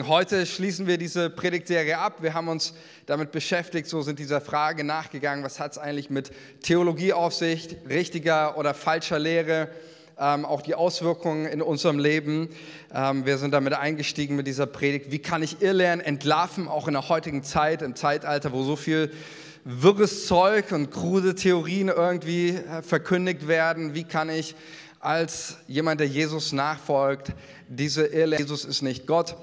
Heute schließen wir diese Predigtserie ab. Wir haben uns damit beschäftigt, so sind dieser Frage nachgegangen, was hat es eigentlich mit Theologie auf sich, richtiger oder falscher Lehre, ähm, auch die Auswirkungen in unserem Leben. Ähm, wir sind damit eingestiegen mit dieser Predigt. Wie kann ich Irrlernen entlarven, auch in der heutigen Zeit, im Zeitalter, wo so viel wirres Zeug und krude Theorien irgendwie äh, verkündigt werden? Wie kann ich als jemand, der Jesus nachfolgt, diese Irrlehren, Jesus ist nicht Gott,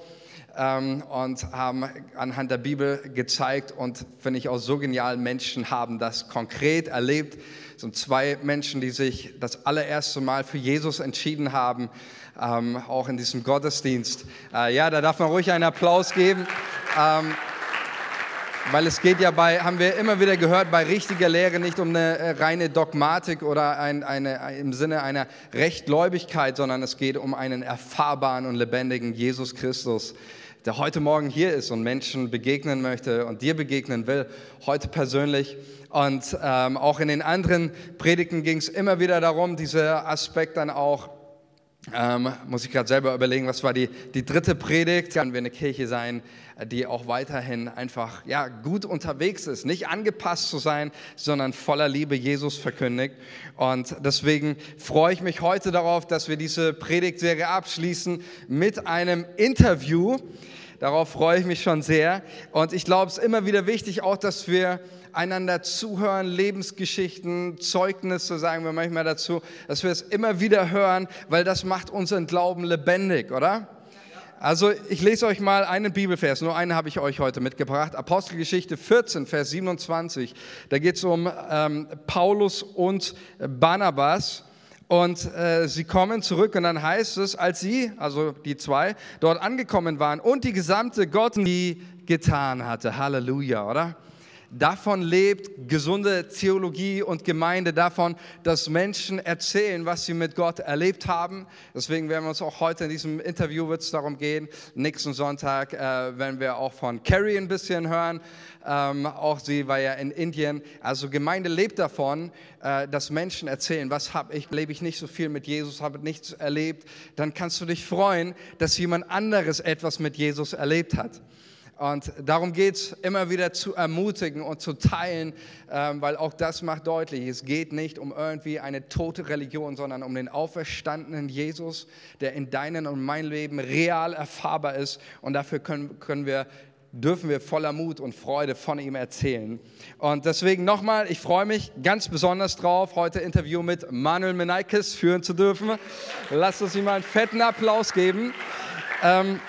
ähm, und haben anhand der Bibel gezeigt und finde ich auch so genial, Menschen haben das konkret erlebt. Es sind zwei Menschen, die sich das allererste Mal für Jesus entschieden haben, ähm, auch in diesem Gottesdienst. Äh, ja, da darf man ruhig einen Applaus geben. Ähm, weil es geht ja bei, haben wir immer wieder gehört, bei richtiger Lehre nicht um eine äh, reine Dogmatik oder ein, eine, im Sinne einer Rechtgläubigkeit, sondern es geht um einen erfahrbaren und lebendigen Jesus Christus, der heute Morgen hier ist und Menschen begegnen möchte und dir begegnen will, heute persönlich. Und ähm, auch in den anderen Predigten ging es immer wieder darum, dieser Aspekt dann auch ähm, muss ich gerade selber überlegen, was war die, die dritte Predigt? Können wir eine Kirche sein, die auch weiterhin einfach ja, gut unterwegs ist, nicht angepasst zu sein, sondern voller Liebe Jesus verkündigt. Und deswegen freue ich mich heute darauf, dass wir diese Predigtserie abschließen mit einem Interview. Darauf freue ich mich schon sehr. Und ich glaube, es ist immer wieder wichtig auch, dass wir einander zuhören, Lebensgeschichten, Zeugnisse, sagen wir manchmal dazu, dass wir es immer wieder hören, weil das macht unseren Glauben lebendig, oder? Also ich lese euch mal einen Bibelvers, nur einen habe ich euch heute mitgebracht. Apostelgeschichte 14, Vers 27. Da geht es um ähm, Paulus und Barnabas. Und äh, sie kommen zurück und dann heißt es, als sie, also die zwei, dort angekommen waren und die gesamte Gott die getan hatte. Halleluja, oder? Davon lebt gesunde Theologie und Gemeinde, davon, dass Menschen erzählen, was sie mit Gott erlebt haben. Deswegen werden wir uns auch heute in diesem Interview wird es darum gehen. Nächsten Sonntag äh, werden wir auch von Carrie ein bisschen hören. Ähm, auch sie war ja in Indien. Also Gemeinde lebt davon, äh, dass Menschen erzählen, was habe ich, lebe ich nicht so viel mit Jesus, habe nichts erlebt. Dann kannst du dich freuen, dass jemand anderes etwas mit Jesus erlebt hat. Und darum geht es immer wieder zu ermutigen und zu teilen, ähm, weil auch das macht deutlich, es geht nicht um irgendwie eine tote Religion, sondern um den auferstandenen Jesus, der in deinem und mein Leben real erfahrbar ist. Und dafür können, können wir dürfen wir voller Mut und Freude von ihm erzählen. Und deswegen nochmal, ich freue mich ganz besonders drauf, heute Interview mit Manuel Menaikis führen zu dürfen. Lasst uns ihm einen fetten Applaus geben. Ähm,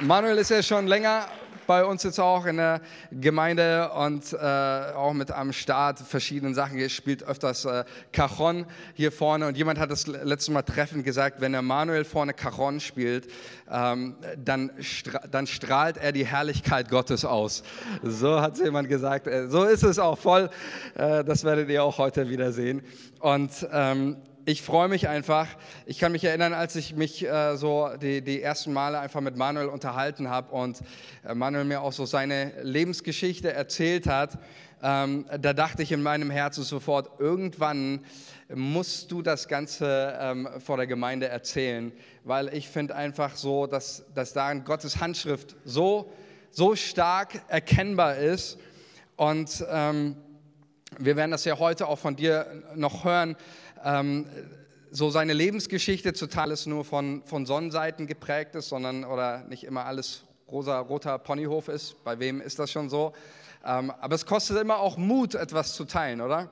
Manuel ist ja schon länger bei uns jetzt auch in der Gemeinde und äh, auch mit am Start verschiedenen Sachen. Er spielt öfters äh, Cajon hier vorne und jemand hat das letzte Mal treffend gesagt, wenn der Manuel vorne Cajon spielt, ähm, dann, stra dann strahlt er die Herrlichkeit Gottes aus. So hat jemand gesagt. Äh, so ist es auch voll. Äh, das werdet ihr auch heute wieder sehen. Und ähm, ich freue mich einfach. Ich kann mich erinnern, als ich mich äh, so die, die ersten Male einfach mit Manuel unterhalten habe und äh, Manuel mir auch so seine Lebensgeschichte erzählt hat, ähm, da dachte ich in meinem Herzen sofort, irgendwann musst du das Ganze ähm, vor der Gemeinde erzählen, weil ich finde einfach so, dass, dass darin Gottes Handschrift so, so stark erkennbar ist und ähm, wir werden das ja heute auch von dir noch hören, ähm, so seine Lebensgeschichte total ist nur von, von Sonnenseiten geprägt ist, sondern oder nicht immer alles rosa, roter Ponyhof ist. Bei wem ist das schon so? Ähm, aber es kostet immer auch Mut, etwas zu teilen, oder?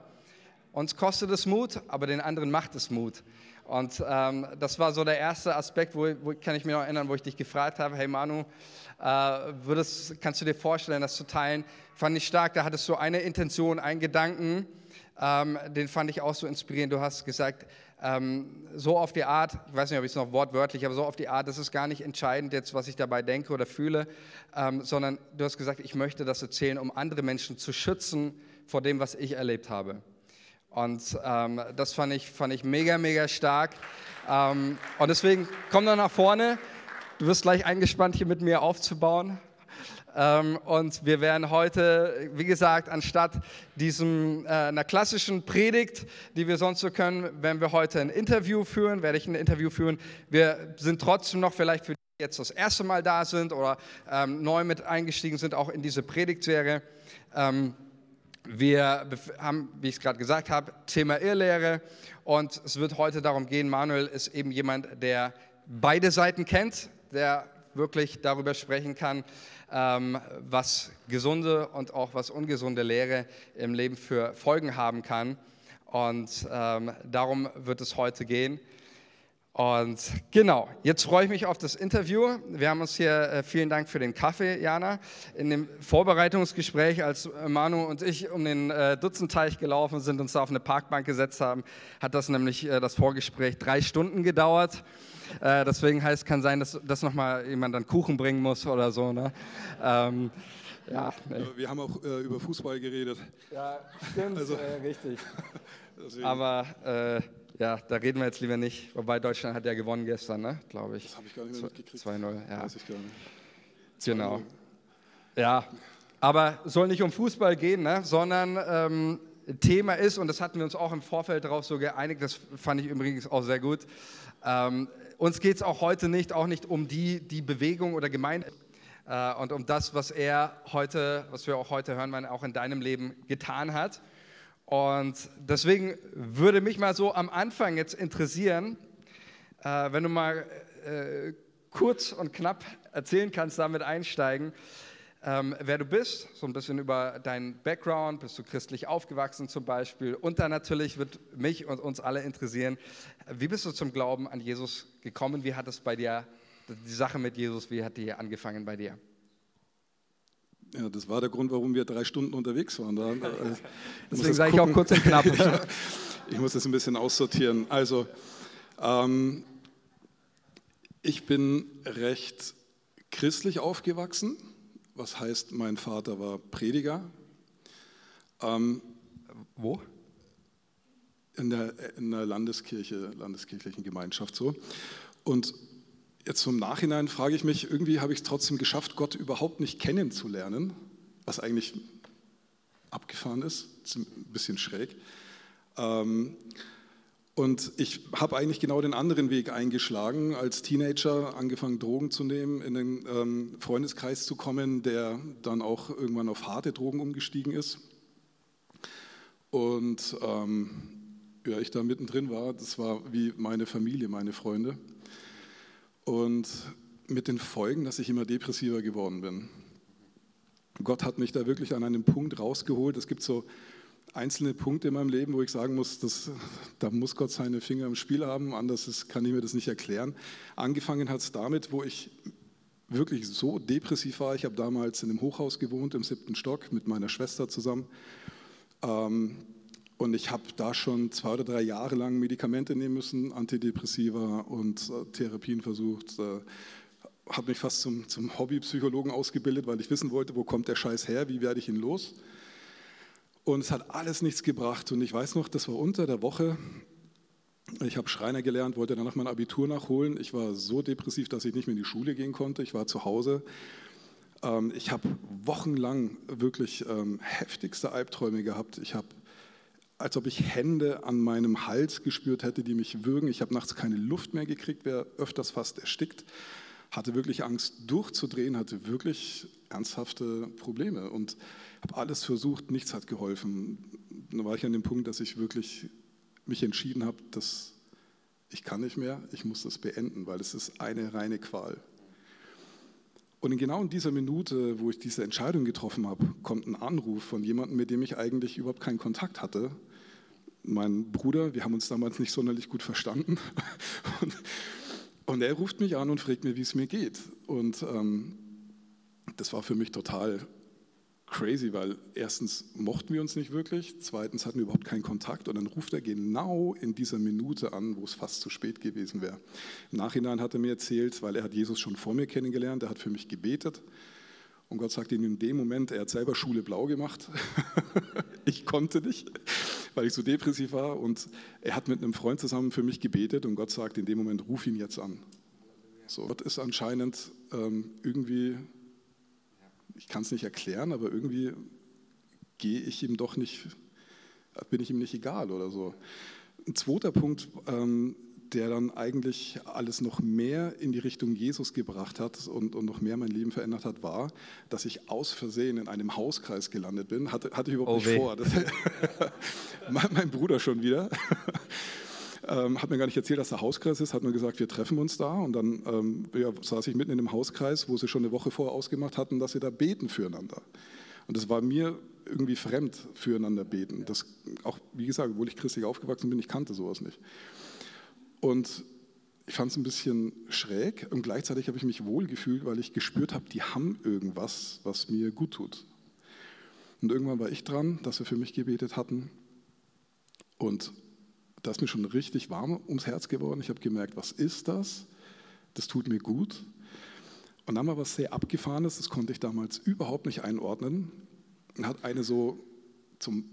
Uns kostet es Mut, aber den anderen macht es Mut. Und ähm, das war so der erste Aspekt, wo, wo, kann ich mich noch erinnern, wo ich dich gefragt habe, hey Manu, äh, würdest, kannst du dir vorstellen, das zu teilen? Fand ich stark, da hattest du eine Intention, einen Gedanken, ähm, den fand ich auch so inspirierend. Du hast gesagt, ähm, so auf die Art, ich weiß nicht, ob ich es noch wortwörtlich, aber so auf die Art, das ist gar nicht entscheidend jetzt, was ich dabei denke oder fühle, ähm, sondern du hast gesagt, ich möchte das erzählen, um andere Menschen zu schützen vor dem, was ich erlebt habe. Und ähm, das fand ich, fand ich mega, mega stark. Ähm, und deswegen komm doch nach vorne. Du wirst gleich eingespannt, hier mit mir aufzubauen. Ähm, und wir werden heute, wie gesagt, anstatt diesem, äh, einer klassischen Predigt, die wir sonst so können, werden wir heute ein Interview führen, werde ich ein Interview führen. Wir sind trotzdem noch vielleicht für jetzt das erste Mal da sind oder ähm, neu mit eingestiegen sind, auch in diese Predigtserie. Ähm, wir haben, wie ich es gerade gesagt habe, Thema Irrlehre und es wird heute darum gehen, Manuel ist eben jemand, der beide Seiten kennt, der wirklich darüber sprechen kann, was gesunde und auch was ungesunde Lehre im Leben für Folgen haben kann. Und ähm, darum wird es heute gehen. Und genau, jetzt freue ich mich auf das Interview. Wir haben uns hier, äh, vielen Dank für den Kaffee, Jana. In dem Vorbereitungsgespräch, als Manu und ich um den äh, Dutzendteich gelaufen sind, uns da auf eine Parkbank gesetzt haben, hat das nämlich äh, das Vorgespräch drei Stunden gedauert. Äh, deswegen heißt, kann sein, dass, dass nochmal jemand dann Kuchen bringen muss oder so. Ne? Ähm, ja, nee. Wir haben auch äh, über Fußball geredet. Ja, stimmt, also, äh, richtig. Aber äh, ja, da reden wir jetzt lieber nicht. Wobei Deutschland hat ja gewonnen gestern, ne? glaube ich. Das habe ich gar nicht mehr mitgekriegt. 2-0, ja. Weiß ich gar nicht. Genau. Ja, aber soll nicht um Fußball gehen, ne? sondern ähm, Thema ist, und das hatten wir uns auch im Vorfeld darauf so geeinigt, das fand ich übrigens auch sehr gut, ähm, uns geht es auch heute nicht, auch nicht um die, die Bewegung oder Gemeinde äh, und um das, was er heute, was wir auch heute hören, man auch in deinem Leben getan hat. Und deswegen würde mich mal so am Anfang jetzt interessieren, äh, wenn du mal äh, kurz und knapp erzählen kannst, damit einsteigen, ähm, wer du bist, so ein bisschen über deinen Background, bist du christlich aufgewachsen zum Beispiel. Und dann natürlich wird mich und uns alle interessieren, wie bist du zum Glauben an Jesus gekommen? Wie hat es bei dir, die Sache mit Jesus, wie hat die angefangen bei dir? Ja, das war der Grund, warum wir drei Stunden unterwegs waren. Da, also, Deswegen sage ich auch kurz und knapp. ich muss das ein bisschen aussortieren. Also, ähm, ich bin recht christlich aufgewachsen, was heißt, mein Vater war Prediger. Ähm, Wo? In der, in der Landeskirche, landeskirchlichen Gemeinschaft so. Und jetzt im Nachhinein frage ich mich, irgendwie habe ich es trotzdem geschafft, Gott überhaupt nicht kennenzulernen, was eigentlich abgefahren ist, ist ein bisschen schräg. Ähm, und ich habe eigentlich genau den anderen Weg eingeschlagen, als Teenager angefangen, Drogen zu nehmen, in den ähm, Freundeskreis zu kommen, der dann auch irgendwann auf harte Drogen umgestiegen ist. Und ähm, ja, ich da mittendrin war, das war wie meine Familie, meine Freunde. Und mit den Folgen, dass ich immer depressiver geworden bin. Gott hat mich da wirklich an einem Punkt rausgeholt. Es gibt so einzelne Punkte in meinem Leben, wo ich sagen muss, dass, da muss Gott seine Finger im Spiel haben, anders ist, kann ich mir das nicht erklären. Angefangen hat es damit, wo ich wirklich so depressiv war. Ich habe damals in einem Hochhaus gewohnt, im siebten Stock, mit meiner Schwester zusammen. Ähm, und ich habe da schon zwei oder drei Jahre lang Medikamente nehmen müssen, Antidepressiva und äh, Therapien versucht. Äh, habe mich fast zum, zum Hobbypsychologen ausgebildet, weil ich wissen wollte, wo kommt der Scheiß her, wie werde ich ihn los. Und es hat alles nichts gebracht. Und ich weiß noch, das war unter der Woche. Ich habe Schreiner gelernt, wollte danach mein Abitur nachholen. Ich war so depressiv, dass ich nicht mehr in die Schule gehen konnte. Ich war zu Hause. Ähm, ich habe wochenlang wirklich ähm, heftigste Albträume gehabt. Ich habe als ob ich Hände an meinem Hals gespürt hätte, die mich würgen. Ich habe nachts keine Luft mehr gekriegt, wäre öfters fast erstickt, hatte wirklich Angst durchzudrehen, hatte wirklich ernsthafte Probleme und habe alles versucht, nichts hat geholfen. Dann war ich an dem Punkt, dass ich wirklich mich entschieden habe, dass ich kann nicht mehr, ich muss das beenden, weil es ist eine reine Qual. Und in genau in dieser Minute, wo ich diese Entscheidung getroffen habe, kommt ein Anruf von jemandem, mit dem ich eigentlich überhaupt keinen Kontakt hatte. Mein Bruder, wir haben uns damals nicht sonderlich gut verstanden. Und, und er ruft mich an und fragt mir, wie es mir geht. Und ähm, das war für mich total crazy, weil erstens mochten wir uns nicht wirklich, zweitens hatten wir überhaupt keinen Kontakt und dann ruft er genau in dieser Minute an, wo es fast zu spät gewesen wäre. Im Nachhinein hat er mir erzählt, weil er hat Jesus schon vor mir kennengelernt, er hat für mich gebetet und Gott sagt ihm in dem Moment, er hat selber Schule blau gemacht. ich konnte nicht, weil ich so depressiv war und er hat mit einem Freund zusammen für mich gebetet und Gott sagt in dem Moment, ruf ihn jetzt an. So, Gott ist anscheinend ähm, irgendwie ich kann es nicht erklären, aber irgendwie gehe ich ihm doch nicht, bin ich ihm nicht egal oder so. Ein zweiter Punkt, ähm, der dann eigentlich alles noch mehr in die Richtung Jesus gebracht hat und, und noch mehr mein Leben verändert hat, war, dass ich aus Versehen in einem Hauskreis gelandet bin. Hatte, hatte ich überhaupt oh nicht weh. vor. Das, mein, mein Bruder schon wieder. Ähm, hat mir gar nicht erzählt, dass der Hauskreis ist, hat nur gesagt, wir treffen uns da. Und dann ähm, ja, saß ich mitten in dem Hauskreis, wo sie schon eine Woche vorher ausgemacht hatten, dass sie da beten füreinander. Und das war mir irgendwie fremd, füreinander beten. Das auch, wie gesagt, obwohl ich christlich aufgewachsen bin, ich kannte sowas nicht. Und ich fand es ein bisschen schräg und gleichzeitig habe ich mich wohl gefühlt, weil ich gespürt habe, die haben irgendwas, was mir gut tut. Und irgendwann war ich dran, dass sie für mich gebetet hatten. Und da ist mir schon richtig warm ums Herz geworden. Ich habe gemerkt, was ist das? Das tut mir gut. Und dann war was sehr Abgefahrenes, das konnte ich damals überhaupt nicht einordnen. Und hat eine so zum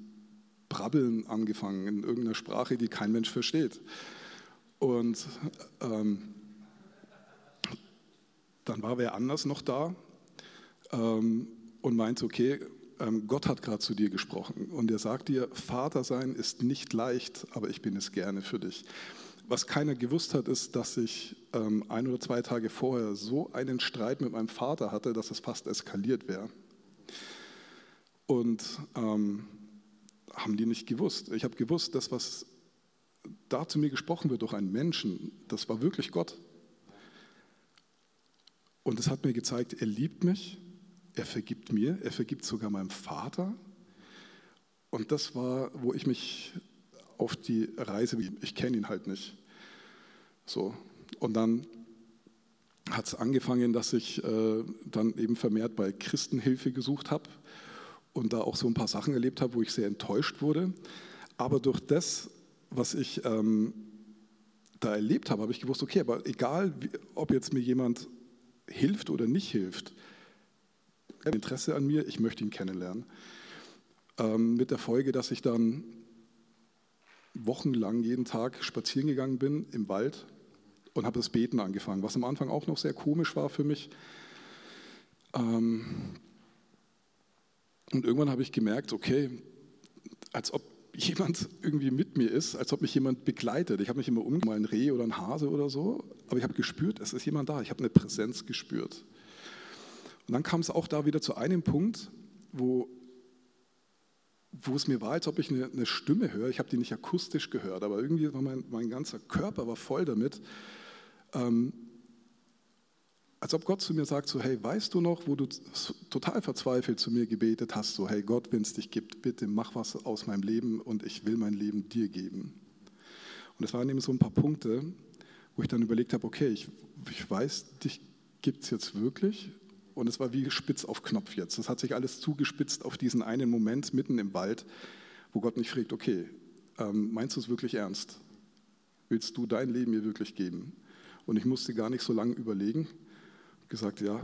Brabbeln angefangen in irgendeiner Sprache, die kein Mensch versteht. Und ähm, dann war wer anders noch da ähm, und meinte, okay, Gott hat gerade zu dir gesprochen und er sagt dir, Vater sein ist nicht leicht, aber ich bin es gerne für dich. Was keiner gewusst hat, ist, dass ich ähm, ein oder zwei Tage vorher so einen Streit mit meinem Vater hatte, dass es fast eskaliert wäre. Und ähm, haben die nicht gewusst. Ich habe gewusst, dass was da zu mir gesprochen wird durch einen Menschen, das war wirklich Gott. Und es hat mir gezeigt, er liebt mich er vergibt mir, er vergibt sogar meinem Vater. Und das war, wo ich mich auf die Reise, ich kenne ihn halt nicht. So. Und dann hat es angefangen, dass ich äh, dann eben vermehrt bei Christenhilfe gesucht habe und da auch so ein paar Sachen erlebt habe, wo ich sehr enttäuscht wurde. Aber durch das, was ich ähm, da erlebt habe, habe ich gewusst, okay, aber egal, ob jetzt mir jemand hilft oder nicht hilft, Interesse an mir, ich möchte ihn kennenlernen. Ähm, mit der Folge, dass ich dann wochenlang jeden Tag spazieren gegangen bin im Wald und habe das Beten angefangen, was am Anfang auch noch sehr komisch war für mich. Ähm, und irgendwann habe ich gemerkt, okay, als ob jemand irgendwie mit mir ist, als ob mich jemand begleitet. Ich habe mich immer umgemacht, ein Reh oder ein Hase oder so, aber ich habe gespürt, es ist jemand da. Ich habe eine Präsenz gespürt. Und dann kam es auch da wieder zu einem Punkt, wo, wo es mir war, als ob ich eine, eine Stimme höre. Ich habe die nicht akustisch gehört, aber irgendwie war mein, mein ganzer Körper war voll damit. Ähm, als ob Gott zu mir sagt, so hey, weißt du noch, wo du total verzweifelt zu mir gebetet hast, so hey Gott, wenn es dich gibt, bitte mach was aus meinem Leben und ich will mein Leben dir geben. Und es waren eben so ein paar Punkte, wo ich dann überlegt habe, okay, ich, ich weiß, dich gibt es jetzt wirklich und es war wie spitz auf Knopf jetzt. Das hat sich alles zugespitzt auf diesen einen Moment mitten im Wald, wo Gott mich fragt, okay, ähm, meinst du es wirklich ernst? Willst du dein Leben mir wirklich geben? Und ich musste gar nicht so lange überlegen, gesagt, ja,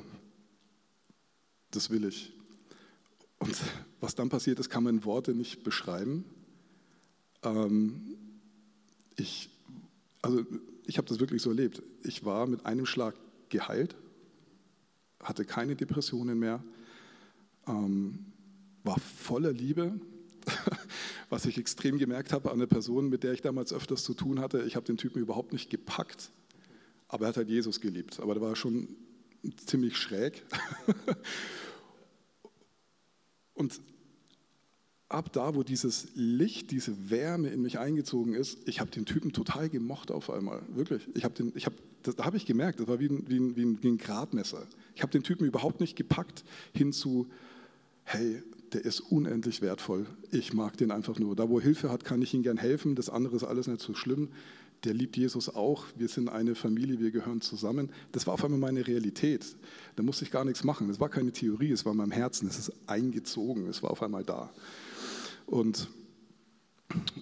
das will ich. Und was dann passiert ist, kann man in Worte nicht beschreiben. Ähm, ich, also ich habe das wirklich so erlebt. Ich war mit einem Schlag geheilt hatte keine Depressionen mehr, ähm, war voller Liebe, was ich extrem gemerkt habe an der Person, mit der ich damals öfters zu tun hatte. Ich habe den Typen überhaupt nicht gepackt, aber er hat halt Jesus geliebt. Aber der war schon ziemlich schräg. Und ab da, wo dieses Licht, diese Wärme in mich eingezogen ist, ich habe den Typen total gemocht auf einmal. Wirklich. Ich hab den, ich hab, das, da habe ich gemerkt, das war wie ein, wie ein, wie ein, Gradmesser. Ich habe den Typen überhaupt nicht gepackt hin zu, hey, der ist unendlich wertvoll. Ich mag den einfach nur. Da, wo Hilfe hat, kann ich ihm gern helfen. Das andere ist alles nicht so schlimm. Der liebt Jesus auch. Wir sind eine Familie, wir gehören zusammen. Das war auf einmal meine Realität. Da musste ich gar nichts machen. Das war keine Theorie, es war in meinem Herzen. Es ist eingezogen. Es war auf einmal da. Und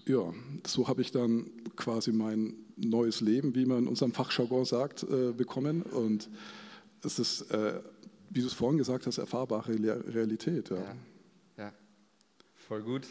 ja, so habe ich dann quasi mein neues Leben, wie man in unserem Fachjargon sagt, äh, bekommen. Und es ist, äh, wie du es vorhin gesagt hast, erfahrbare Realität. Ja, ja, ja. voll gut.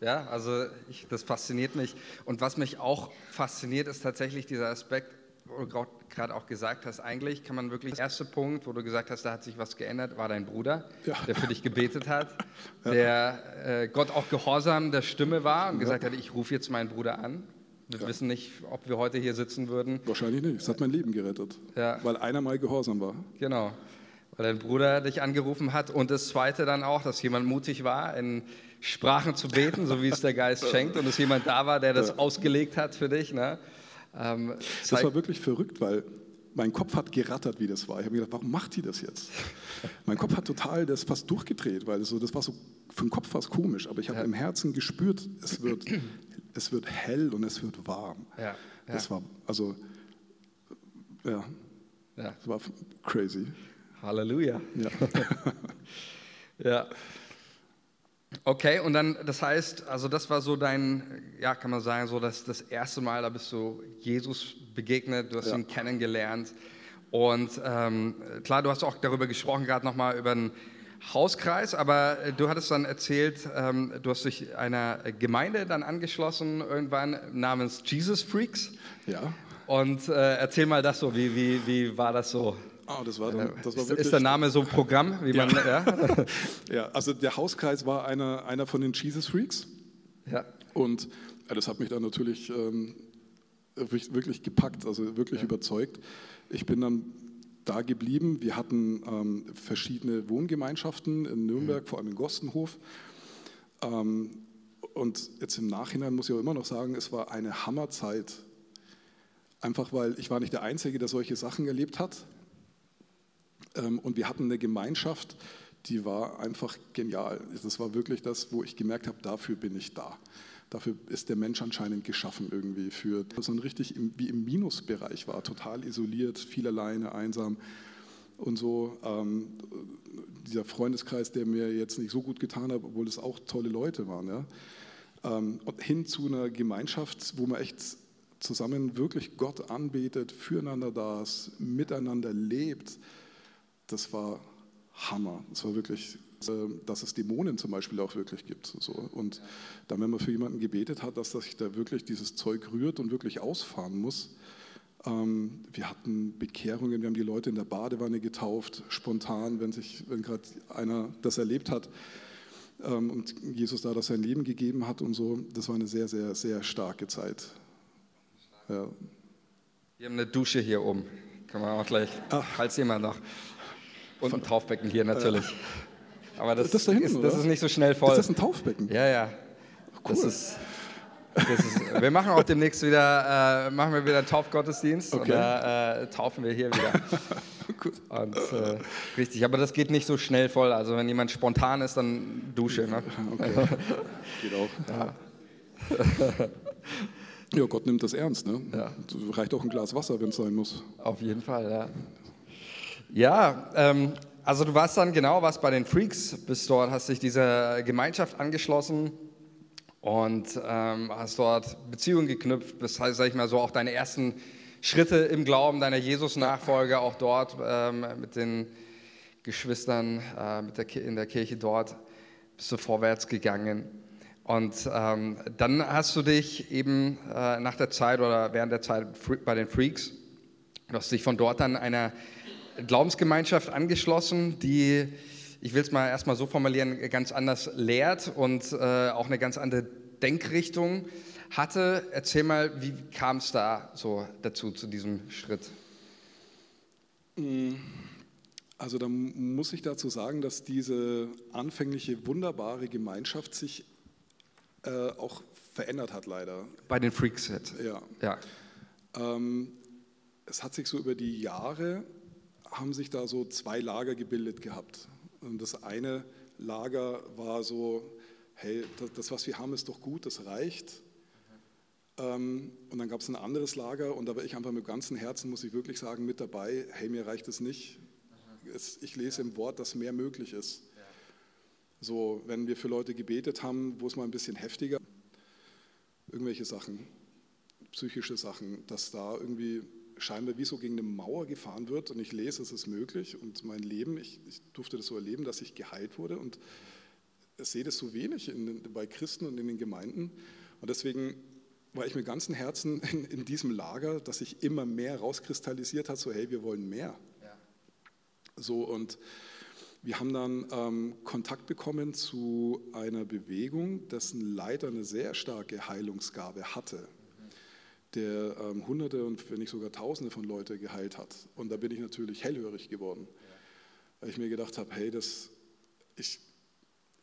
Ja, also ich, das fasziniert mich. Und was mich auch fasziniert, ist tatsächlich dieser Aspekt, wo du gerade auch gesagt hast, eigentlich kann man wirklich, der erste Punkt, wo du gesagt hast, da hat sich was geändert, war dein Bruder, ja. der für dich gebetet hat, ja. der äh, Gott auch gehorsam der Stimme war und gesagt hat, ich rufe jetzt meinen Bruder an. Wir wissen nicht, ob wir heute hier sitzen würden. Wahrscheinlich nicht. Es hat mein Leben gerettet, Ja. weil einer mal gehorsam war. Genau. Weil dein Bruder dich angerufen hat. Und das Zweite dann auch, dass jemand mutig war, in Sprachen zu beten, so wie es der Geist schenkt. Und dass jemand da war, der das ausgelegt hat für dich. Ne? Ähm, Das war wirklich verrückt, weil mein Kopf hat gerattert, wie das war. Ich habe mir gedacht, warum macht die das jetzt? Mein Kopf hat total das fast durchgedreht, weil so, das war so für den Kopf fast komisch. Aber ich habe Ja. im Herzen gespürt, es wird, es wird hell und es wird warm. ja, Das war, also, ja, ja. das war crazy. Halleluja. Ja. Ja. Okay, und dann, das heißt, also das war so dein, ja, kann man sagen, so das, das erste Mal, da bist du Jesus begegnet, du hast Ja. ihn kennengelernt. Und ähm, klar, du hast auch darüber gesprochen, gerade nochmal über den Hauskreis, aber äh, du hattest dann erzählt, ähm, du hast dich einer Gemeinde dann angeschlossen, irgendwann namens Jesus Freaks. ja. Und äh, erzähl mal das so, wie, wie, wie war das so? Ah, das war, dann, das war ist, wirklich. ist der Name so Programm, wie man, ja? Ja, also der Hauskreis war einer, einer von den Jesus Freaks. ja. Und ja, das hat mich dann natürlich ähm, wirklich wirklich gepackt, also wirklich überzeugt. Ich bin dann da geblieben. Wir hatten ähm, verschiedene Wohngemeinschaften in Nürnberg, vor allem in Gostenhof. Ähm, und jetzt im Nachhinein muss ich auch immer noch sagen, es war eine Hammerzeit. Einfach weil ich war nicht der Einzige, der solche Sachen erlebt hat. Ähm, und wir hatten eine Gemeinschaft, die war einfach genial. Das war wirklich das, wo ich gemerkt habe, dafür bin ich da. Dafür ist der Mensch anscheinend geschaffen irgendwie für ein richtig im, wie im Minusbereich war, total isoliert, viel alleine, einsam und so. Ähm, dieser Freundeskreis, der mir jetzt nicht so gut getan hat, obwohl es auch tolle Leute waren. Ja? Ähm, hin zu einer Gemeinschaft, wo man echt zusammen wirklich Gott anbetet, füreinander da ist, miteinander lebt. Das war Hammer. Das war wirklich, äh, dass es Dämonen zum Beispiel auch wirklich gibt. So. Und dann, wenn man für jemanden gebetet hat, dass sich da wirklich dieses Zeug rührt und wirklich ausfahren muss. Ähm, wir hatten Bekehrungen, wir haben die Leute in der Badewanne getauft, spontan, wenn, sich, wenn gerade einer das erlebt hat ähm, und Jesus da das sein Leben gegeben hat und so. Das war eine sehr, sehr, sehr starke Zeit. Ja. Wir haben eine Dusche hier oben. Kann man auch gleich, Ah. falls jemand noch. Und ein Taufbecken hier natürlich. Aber das, Das da hinten, ist, das ist nicht so schnell voll. Ist das ein Taufbecken? ja, ja. Das Cool. ist, das ist, wir machen auch demnächst wieder, äh, machen wir wieder einen Taufgottesdienst und Okay. da äh, taufen wir hier wieder. Und, äh, richtig, aber das geht nicht so schnell voll. Also wenn jemand spontan ist, dann Dusche. Ne? Okay. Geht auch. Ja. Gott nimmt das ernst. Ne? Ja. Reicht auch ein Glas Wasser, wenn es sein muss. Auf jeden Fall, ja. Ja, ähm, also du warst dann genau, warst bei den Freaks, bist dort, hast dich dieser Gemeinschaft angeschlossen und ähm, hast dort Beziehungen geknüpft, bis, sag ich mal so, auch deine ersten Schritte im Glauben, deiner Jesus-Nachfolge auch dort ähm, mit den Geschwistern äh, mit der, in der Kirche dort, bist du vorwärts gegangen. Und ähm, dann hast du dich eben äh, nach der Zeit oder während der Zeit bei den Freaks, du hast dich von dort dann einer Glaubensgemeinschaft angeschlossen, die, ich will es mal erstmal so formulieren, ganz anders lehrt und äh, auch eine ganz andere Denkrichtung hatte. Erzähl mal, wie kam es da so dazu, zu diesem Schritt? Also da muss ich dazu sagen, dass diese anfängliche wunderbare Gemeinschaft sich äh, auch verändert hat, leider. Bei den Freaks. Ja. Ja. Ähm, es hat sich so über die Jahre, haben sich da so zwei Lager gebildet gehabt. Und das eine Lager war so, hey, das, was wir haben, ist doch gut, das reicht. Ähm, und dann gab es ein anderes Lager und da war ich einfach mit ganzem Herzen, muss ich wirklich sagen, mit dabei, hey, mir reicht es nicht. Ich lese im Wort, dass mehr möglich ist. So, wenn wir für Leute gebetet haben, wo es mal ein bisschen heftiger, irgendwelche Sachen, psychische Sachen, dass da irgendwie scheinbar wie so gegen eine Mauer gefahren wird und ich lese, es ist möglich und mein Leben, ich, ich durfte das so erleben, dass ich geheilt wurde und ich sehe das so wenig in, bei Christen und in den Gemeinden und deswegen war ich mit ganzem Herzen in, in diesem Lager, dass sich immer mehr rauskristallisiert hat, so hey, wir wollen mehr. So und wir haben dann ähm, Kontakt bekommen zu einer Bewegung, dessen Leiter eine sehr starke Heilungsgabe hatte. Der ähm, Hunderte und wenn nicht sogar Tausende von Leuten geheilt hat. Und da bin ich natürlich hellhörig geworden, weil ich mir gedacht habe, hey, das, ich,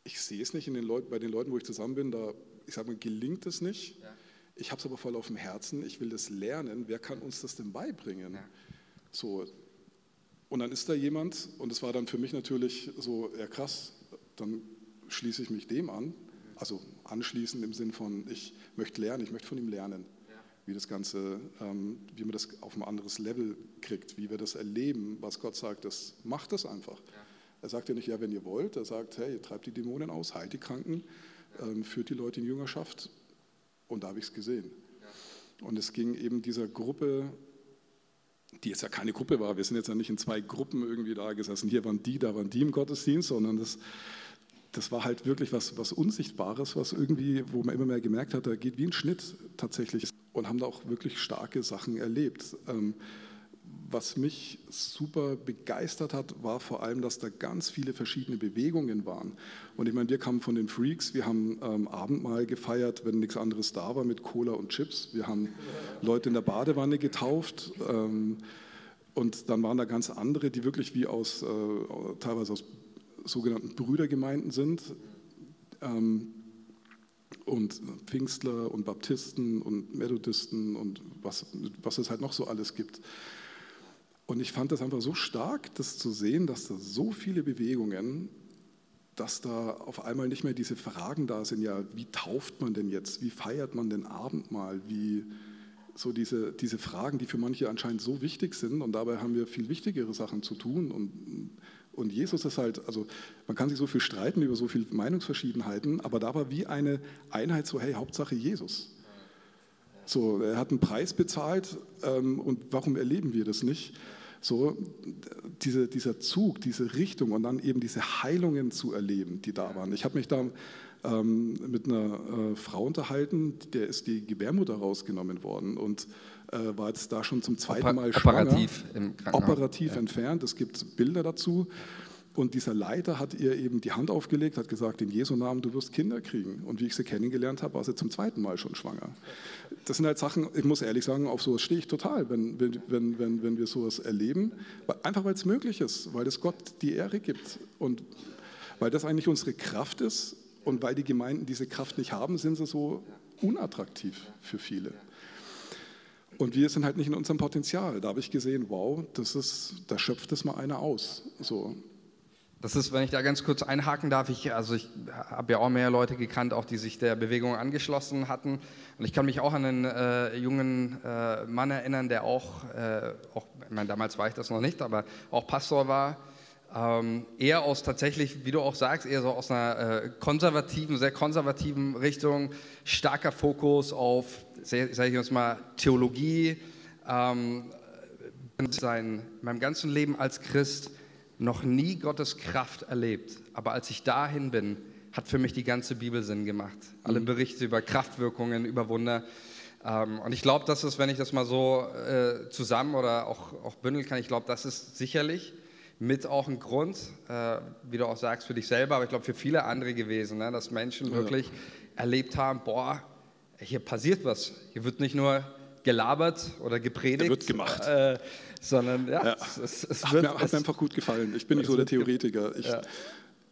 ich sehe es nicht in den Leuten, bei den Leuten, wo ich zusammen bin, da, ich sage mal, gelingt es nicht. Ja. Ich habe es aber voll auf dem Herzen, ich will das lernen. Wer kann uns das denn beibringen? Ja. So, und dann ist da jemand, und es war dann für mich natürlich so, ja krass, dann schließe ich mich dem an. Also anschließen im Sinn von, ich möchte lernen, ich möchte von ihm lernen. Wie das Ganze, ähm, wie man das auf ein anderes Level kriegt, wie wir das erleben, was Gott sagt, das macht das einfach. Ja. Er sagt ja nicht, ja, wenn ihr wollt, er sagt, hey, ihr treibt die Dämonen aus, heilt die Kranken, ähm, führt die Leute in Jüngerschaft. Und da habe ich es gesehen. Und es ging eben dieser Gruppe die jetzt ja keine Gruppe war. Wir sind jetzt ja nicht in zwei Gruppen irgendwie da gesessen. Hier waren die, da waren die im Gottesdienst, sondern das, das war halt wirklich was, was Unsichtbares, was irgendwie, wo man immer mehr gemerkt hat, da geht wie ein Schnitt tatsächlich. Und haben da auch wirklich starke Sachen erlebt. Ähm, was mich super begeistert hat, war vor allem, dass da ganz viele verschiedene Bewegungen waren. Und ich meine, wir kamen von den Freaks, wir haben ähm, Abendmahl gefeiert, wenn nichts anderes da war, mit Cola und Chips. Wir haben Leute in der Badewanne getauft. Ähm, und dann waren da ganz andere, die wirklich wie aus, äh, teilweise aus sogenannten Brüdergemeinden sind. Ähm, und Pfingstler und Baptisten und Methodisten und was, was es halt noch so alles gibt. Und ich fand das einfach so stark, das zu sehen, dass da so viele Bewegungen, dass da auf einmal nicht mehr diese Fragen da sind, ja, wie tauft man denn jetzt, wie feiert man den Abendmahl, wie so diese, diese Fragen, die für manche anscheinend so wichtig sind und dabei haben wir viel wichtigere Sachen zu tun und, und Jesus ist halt, also man kann sich so viel streiten über so viele Meinungsverschiedenheiten, aber da war wie eine Einheit so, hey, Hauptsache Jesus. So, er hat einen Preis bezahlt ähm, und warum erleben wir das nicht? So, diese, dieser Zug, diese Richtung und dann eben diese Heilungen zu erleben, die da waren. Ich habe mich da ähm, mit einer äh, Frau unterhalten, der ist die Gebärmutter rausgenommen worden und äh, war jetzt da schon zum zweiten Mal schwanger. Operativ, im operativ ja. entfernt. Es gibt Bilder dazu. Und dieser Leiter hat ihr eben die Hand aufgelegt, hat gesagt, in Jesu Namen, du wirst Kinder kriegen. Und wie ich sie kennengelernt habe, war sie zum zweiten Mal schon schwanger. Das sind halt Sachen, ich muss ehrlich sagen, auf sowas stehe ich total, wenn, wenn, wenn, wenn wir sowas erleben. Einfach weil es möglich ist, weil es Gott die Ehre gibt. Und weil das eigentlich unsere Kraft ist und weil die Gemeinden diese Kraft nicht haben, sind sie so unattraktiv für viele. Und wir sind halt nicht in unserem Potenzial. Da habe ich gesehen, wow, das ist, da schöpft es mal einer aus. So. Das ist, wenn ich da ganz kurz einhaken darf, ich, also ich habe ja auch mehr Leute gekannt, auch die sich der Bewegung angeschlossen hatten. Und ich kann mich auch an einen äh, jungen äh, Mann erinnern, der auch, äh, auch ich meine, damals war ich das noch nicht, aber auch Pastor war. Ähm, eher aus tatsächlich, wie du auch sagst, eher so aus einer äh, konservativen, sehr konservativen Richtung, starker Fokus auf, sage ich uns mal, Theologie. Ähm, sein, meinem ganzen Leben als Christ noch nie Gottes Kraft erlebt, aber als ich dahin bin, hat für mich die ganze Bibel Sinn gemacht. Alle mhm. Berichte über Kraftwirkungen, über Wunder. Ähm, und ich glaube, das ist, wenn ich das mal so äh, zusammen oder auch, auch bündeln kann, ich glaube, das ist sicherlich mit auch ein Grund, äh, wie du auch sagst, für dich selber, aber ich glaube für viele andere gewesen, ne, dass Menschen wirklich erlebt haben, boah, hier passiert was. Hier wird nicht nur gelabert oder gepredigt. Er wird gemacht. Äh, sondern ja, ja. Es, es hat, wird, mir, hat mir einfach gut gefallen. Ich bin nicht so der Theoretiker. Ich, ja.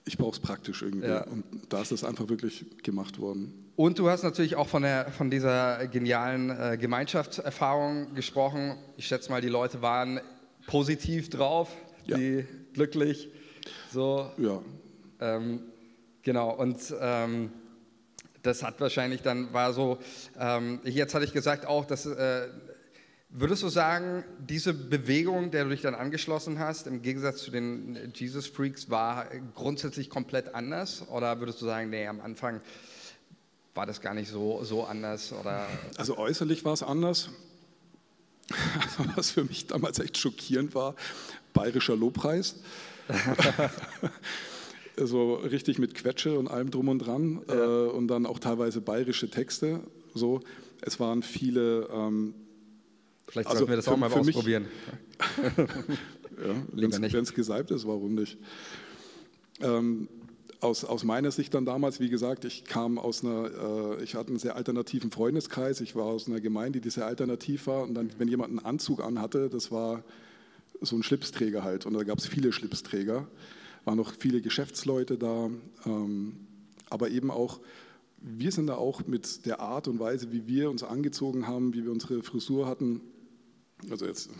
ich brauche es praktisch irgendwie. Ja. Und da ist es einfach wirklich gemacht worden. Und du hast natürlich auch von, der, von dieser genialen äh, Gemeinschaftserfahrung gesprochen. Ich schätze mal, die Leute waren positiv drauf, die glücklich. So. Ja. Ähm, genau. Und ähm, das hat wahrscheinlich dann, war so, ähm, jetzt hatte ich gesagt auch, dass äh, Würdest du sagen, diese Bewegung, der du dich dann angeschlossen hast, im Gegensatz zu den Jesus Freaks, war grundsätzlich komplett anders? Oder würdest du sagen, nee, am Anfang war das gar nicht so, so anders? Oder? Also äußerlich war es anders. Was für mich damals echt schockierend war, bayerischer Lobpreis. so richtig mit Quetsche und allem drum und dran. Ja. Äh, und dann auch teilweise bayerische Texte. So. Es waren viele. Ähm, Vielleicht also sollten wir das auch mal ausprobieren. ja, Wenn es gesalbt ist, warum nicht? Ähm, aus, aus meiner Sicht dann damals, wie gesagt, ich kam aus einer, äh, ich hatte einen sehr alternativen Freundeskreis, ich war aus einer Gemeinde, die sehr alternativ war. Und dann, wenn jemand einen Anzug anhatte, das war so ein Schlipsträger halt. Und da gab es viele Schlipsträger, waren noch viele Geschäftsleute da, ähm, aber eben auch, wir sind da auch mit der Art und Weise, wie wir uns angezogen haben, wie wir unsere Frisur hatten, also jetzt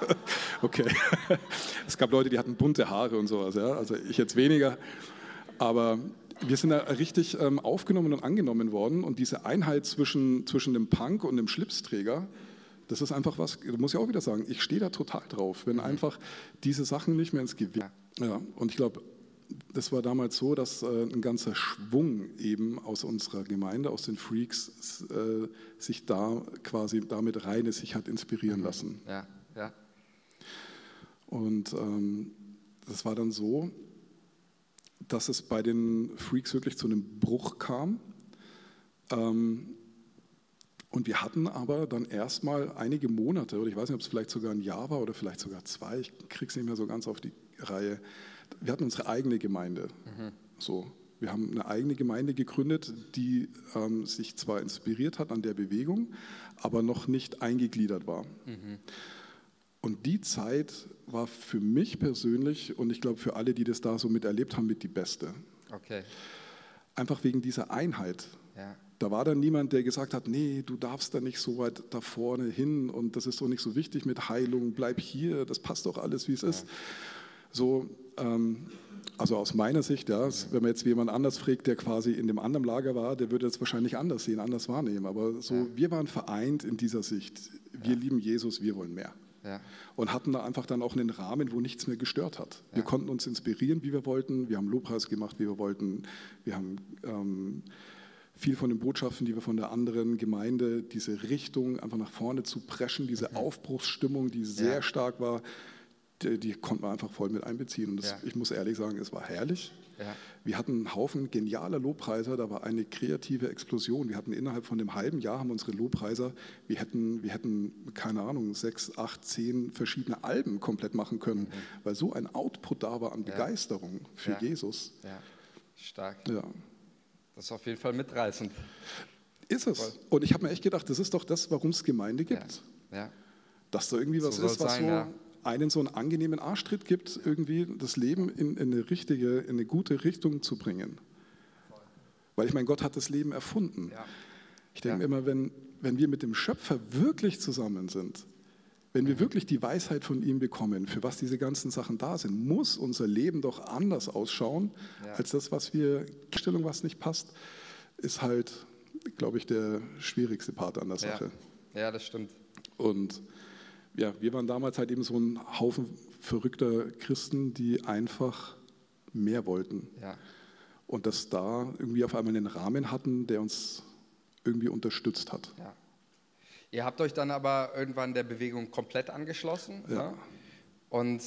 Okay. Es gab Leute, die hatten bunte Haare und sowas, ja. Also ich jetzt weniger. Aber wir sind da richtig ähm, aufgenommen und angenommen worden. Und diese Einheit zwischen, zwischen dem Punk und dem Schlipsträger, das ist einfach was, da muss ich auch wieder sagen, ich stehe da total drauf, wenn mhm. einfach diese Sachen nicht mehr ins Gewicht. Ja, und ich glaube, das war damals so, dass äh, ein ganzer Schwung eben aus unserer Gemeinde, aus den Freaks, äh, sich da quasi damit rein sich hat inspirieren mhm. lassen. Ja, ja. Und ähm, das war dann so, dass es bei den Freaks wirklich zu einem Bruch kam. Ähm, und wir hatten aber dann erstmal einige Monate, oder ich weiß nicht, ob es vielleicht sogar ein Jahr war oder vielleicht sogar zwei, ich kriege es nicht mehr so ganz auf die Reihe. Wir hatten unsere eigene Gemeinde. Mhm. So. Wir haben eine eigene Gemeinde gegründet, die ähm, sich zwar inspiriert hat an der Bewegung, aber noch nicht eingegliedert war. Mhm. Und die Zeit war für mich persönlich und ich glaube für alle, die das da so miterlebt haben, mit die beste. Okay. Einfach wegen dieser Einheit. Ja. Da war dann niemand, der gesagt hat, nee, du darfst da nicht so weit da vorne hin und das ist doch nicht so wichtig mit Heilung, bleib hier, das passt doch alles, wie es ja. ist. So, ähm, also aus meiner Sicht, ja, wenn man jetzt jemand anders fragt, der quasi in dem anderen Lager war, der würde das wahrscheinlich anders sehen, anders wahrnehmen. Aber so, ja. wir waren vereint in dieser Sicht. Wir lieben Jesus, wir wollen mehr. Ja. Und hatten da einfach dann auch einen Rahmen, wo nichts mehr gestört hat. Ja. Wir konnten uns inspirieren, wie wir wollten. Wir haben Lobpreis gemacht, wie wir wollten. Wir haben ähm, viel von den Botschaften, die wir von der anderen Gemeinde, diese Richtung einfach nach vorne zu preschen, diese mhm. Aufbruchsstimmung, die sehr ja. stark war, die, die, konnte man einfach voll mit einbeziehen. Und das, ich muss ehrlich sagen, es war herrlich. Ja. Wir hatten einen Haufen genialer Lobpreiser, da war eine kreative Explosion. Wir hatten innerhalb von einem halben Jahr haben unsere Lobpreiser, wir hätten, wir hätten, keine Ahnung, sechs, acht, zehn verschiedene Alben komplett machen können, mhm. weil so ein Output da war an Begeisterung ja. für ja. Jesus. Ja, stark. Ja. Das ist auf jeden Fall mitreißend. Ist es. Voll. Und ich habe mir echt gedacht, das ist doch das, warum es Gemeinde gibt. Ja. Dass da irgendwie was so ist, was sein, so einen so einen angenehmen Arschtritt gibt, irgendwie das Leben in, in, eine richtige, in eine gute Richtung zu bringen. Weil ich meine, Gott hat das Leben erfunden. Ja. Ich denke ja. immer, wenn, wenn wir mit dem Schöpfer wirklich zusammen sind, wenn wir mhm. wirklich die Weisheit von ihm bekommen, für was diese ganzen Sachen da sind, muss unser Leben doch anders ausschauen, ja. als das, was wir, Stellung, was nicht passt, ist halt, glaube ich, der schwierigste Part an der Sache. Ja, ja das stimmt. Und ja, wir waren damals halt eben so ein Haufen verrückter Christen, die einfach mehr wollten. Ja. Und dass da irgendwie auf einmal einen Rahmen hatten, der uns irgendwie unterstützt hat. Ja. Ihr habt euch dann aber irgendwann der Bewegung komplett angeschlossen. Ja. Ne? Und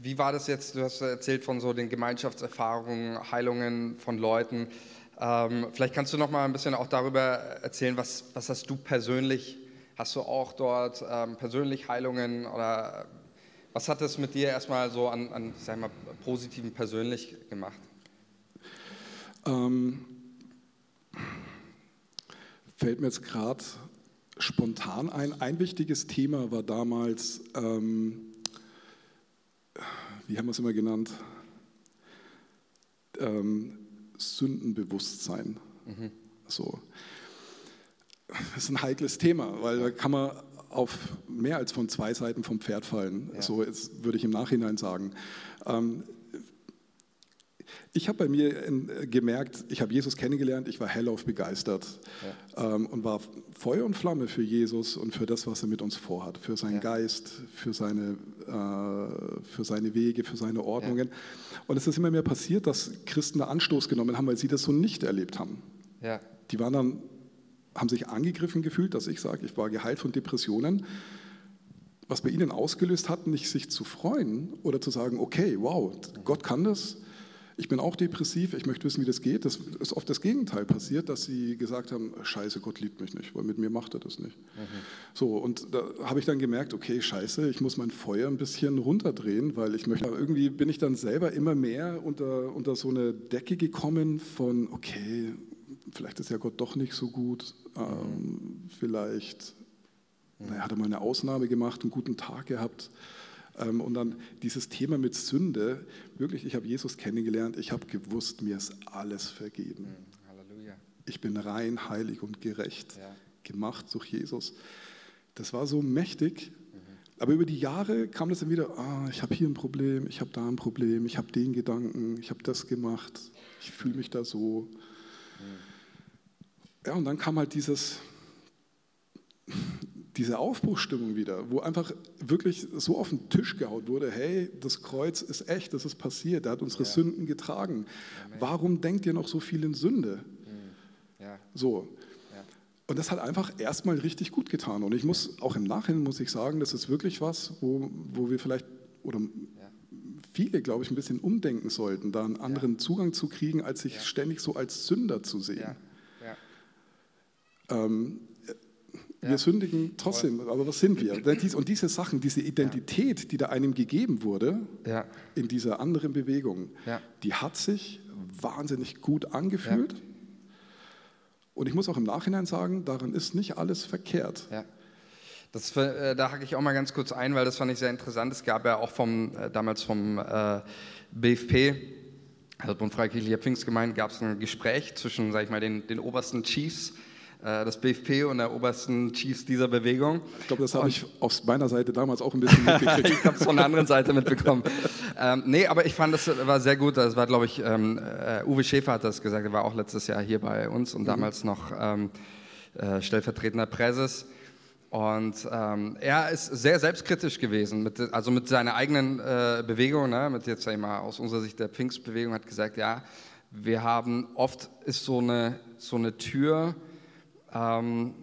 wie war das jetzt? Du hast erzählt von so den Gemeinschaftserfahrungen, Heilungen von Leuten. Ähm, vielleicht kannst du noch mal ein bisschen auch darüber erzählen, was, was hast du persönlich Hast du auch dort ähm, persönlich Heilungen oder was hat das mit dir erstmal so an, an sag mal, positiven persönlich gemacht? Ähm, fällt mir jetzt gerade spontan ein. Ein wichtiges Thema war damals, ähm, wie haben wir es immer genannt? Ähm, Sündenbewusstsein. Mhm. So das ist ein heikles Thema, weil da kann man auf mehr als von zwei Seiten vom Pferd fallen. Ja. So würde ich im Nachhinein sagen. Ähm, ich habe bei mir gemerkt, ich habe Jesus kennengelernt, ich war hellauf begeistert ja. ähm, und war Feuer und Flamme für Jesus und für das, was er mit uns vorhat, für seinen ja. Geist, für seine, äh, für seine Wege, für seine Ordnungen. Und es ist immer mehr passiert, dass Christen da Anstoß genommen haben, weil sie das so nicht erlebt haben. Die waren dann haben sich angegriffen gefühlt, dass ich sage, ich war geheilt von Depressionen. Was bei ihnen ausgelöst hat, nicht sich zu freuen oder zu sagen, okay, wow, Gott kann das, Ich bin auch depressiv, ich möchte wissen, wie das geht. Das ist oft das Gegenteil passiert, dass sie gesagt haben, scheiße, Gott liebt mich nicht, weil mit mir macht er das nicht. Mhm. So, und da habe ich dann gemerkt, okay, scheiße, ich muss mein Feuer ein bisschen runterdrehen, weil ich möchte, irgendwie bin ich dann selber immer mehr unter, unter so eine Decke gekommen von, okay, vielleicht ist ja Gott doch nicht so gut, ähm, vielleicht naja, hat er mal eine Ausnahme gemacht, einen guten Tag gehabt. Ähm, und dann dieses Thema mit Sünde, wirklich, ich habe Jesus kennengelernt, ich habe gewusst, mir ist alles vergeben. Mhm, Halleluja. Ich bin rein, heilig und gerecht, ja. gemacht durch Jesus. Das war so mächtig, mhm. aber über die Jahre kam das dann wieder, ah, ich habe hier ein Problem, ich habe da ein Problem, ich habe den Gedanken, ich habe das gemacht, ich fühle mich da so. Ja, und dann kam halt dieses, diese Aufbruchstimmung wieder, wo einfach wirklich so auf den Tisch gehaut wurde, hey, das Kreuz ist echt, das ist passiert, er hat unsere ja. Sünden getragen. Amen. Warum denkt ihr noch so viel in Sünde? Hm. Ja. So. Ja. Und das hat einfach erstmal richtig gut getan. Und ich muss, auch im Nachhinein muss ich sagen, das ist wirklich was, wo, wo wir vielleicht, oder viele, glaube ich, ein bisschen umdenken sollten, da einen anderen Zugang zu kriegen, als sich ständig so als Sünder zu sehen. Ähm, wir ja. sündigen trotzdem, aber was sind wir? Und diese Sachen, diese Identität, die da einem gegeben wurde, ja. in dieser anderen Bewegung, ja. die hat sich wahnsinnig gut angefühlt. Und ich muss auch im Nachhinein sagen, daran ist nicht alles verkehrt. Das, äh, da hake ich auch mal ganz kurz ein, weil das fand ich sehr interessant. Es gab ja auch vom, äh, damals vom äh, BFP, also Bund Freikirchlicher Pfingstgemeinden, gab es ein Gespräch zwischen, sag ich mal, den, den obersten Chiefs das BFP und der obersten Chiefs dieser Bewegung. Ich glaube, das habe ich aus meiner Seite damals auch ein bisschen mitgekriegt. ich habe es von der anderen Seite mitbekommen. ähm, nee, aber ich fand, das war sehr gut. Das war, glaube ich, ähm, uh, Uwe Schäfer hat das gesagt. Er war auch letztes Jahr hier bei uns und mhm. damals noch ähm, äh, stellvertretender Präses. Und ähm, er ist sehr selbstkritisch gewesen, mit, also mit seiner eigenen äh, Bewegung, ne, mit jetzt sag ich mal aus unserer Sicht der Pfingstbewegung, hat gesagt, ja, wir haben oft ist so eine, so eine Tür, ähm,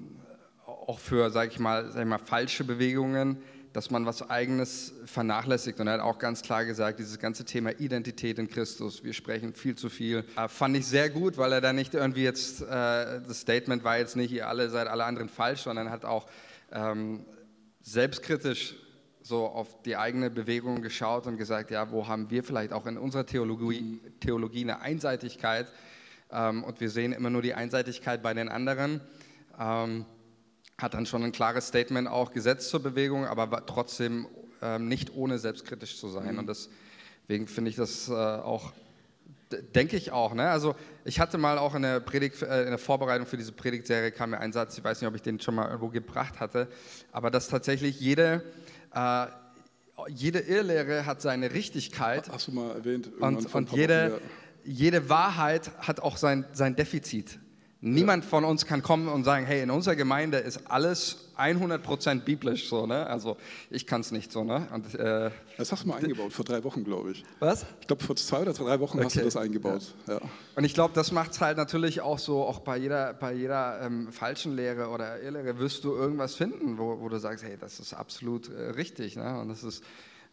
auch für, sage ich, mal, sag ich mal, falsche Bewegungen, dass man was Eigenes vernachlässigt. Und er hat auch ganz klar gesagt, dieses ganze Thema Identität in Christus, wir sprechen viel zu viel, äh, fand ich sehr gut, weil er da nicht irgendwie jetzt, äh, das Statement war jetzt nicht, ihr alle seid alle anderen falsch, sondern hat auch ähm, selbstkritisch so auf die eigene Bewegung geschaut und gesagt, ja, wo haben wir vielleicht auch in unserer Theologie, Theologie eine Einseitigkeit? Ähm, und wir sehen immer nur die Einseitigkeit bei den anderen ähm, hat dann schon ein klares Statement auch gesetzt zur Bewegung, aber trotzdem ähm, nicht ohne selbstkritisch zu sein. Mhm. Und deswegen finde ich das äh, auch, denke ich auch. Ne? Also ich hatte mal auch in der, Predigt, äh, in der Vorbereitung für diese Predigtserie kam mir ein Satz, ich weiß nicht, ob ich den schon mal irgendwo gebracht hatte, aber dass tatsächlich jede, äh, jede Irrlehre hat seine Richtigkeit. Hast du mal erwähnt. Und, und jede, jede Wahrheit hat auch sein, sein Defizit. Niemand von uns kann kommen und sagen, hey, in unserer Gemeinde ist alles 100% biblisch so, ne? Also ich kann es nicht so, ne? Und, äh, das hast du mal eingebaut, vor drei Wochen, glaube ich. Was? Ich glaube, vor zwei oder drei Wochen okay. hast du das eingebaut. Ja. Ja. Und ich glaube, das macht es halt natürlich auch so, auch bei jeder, bei jeder ähm, falschen Lehre oder Irrlehre wirst du irgendwas finden, wo, wo du sagst, hey, das ist absolut äh, richtig, ne? Und das ist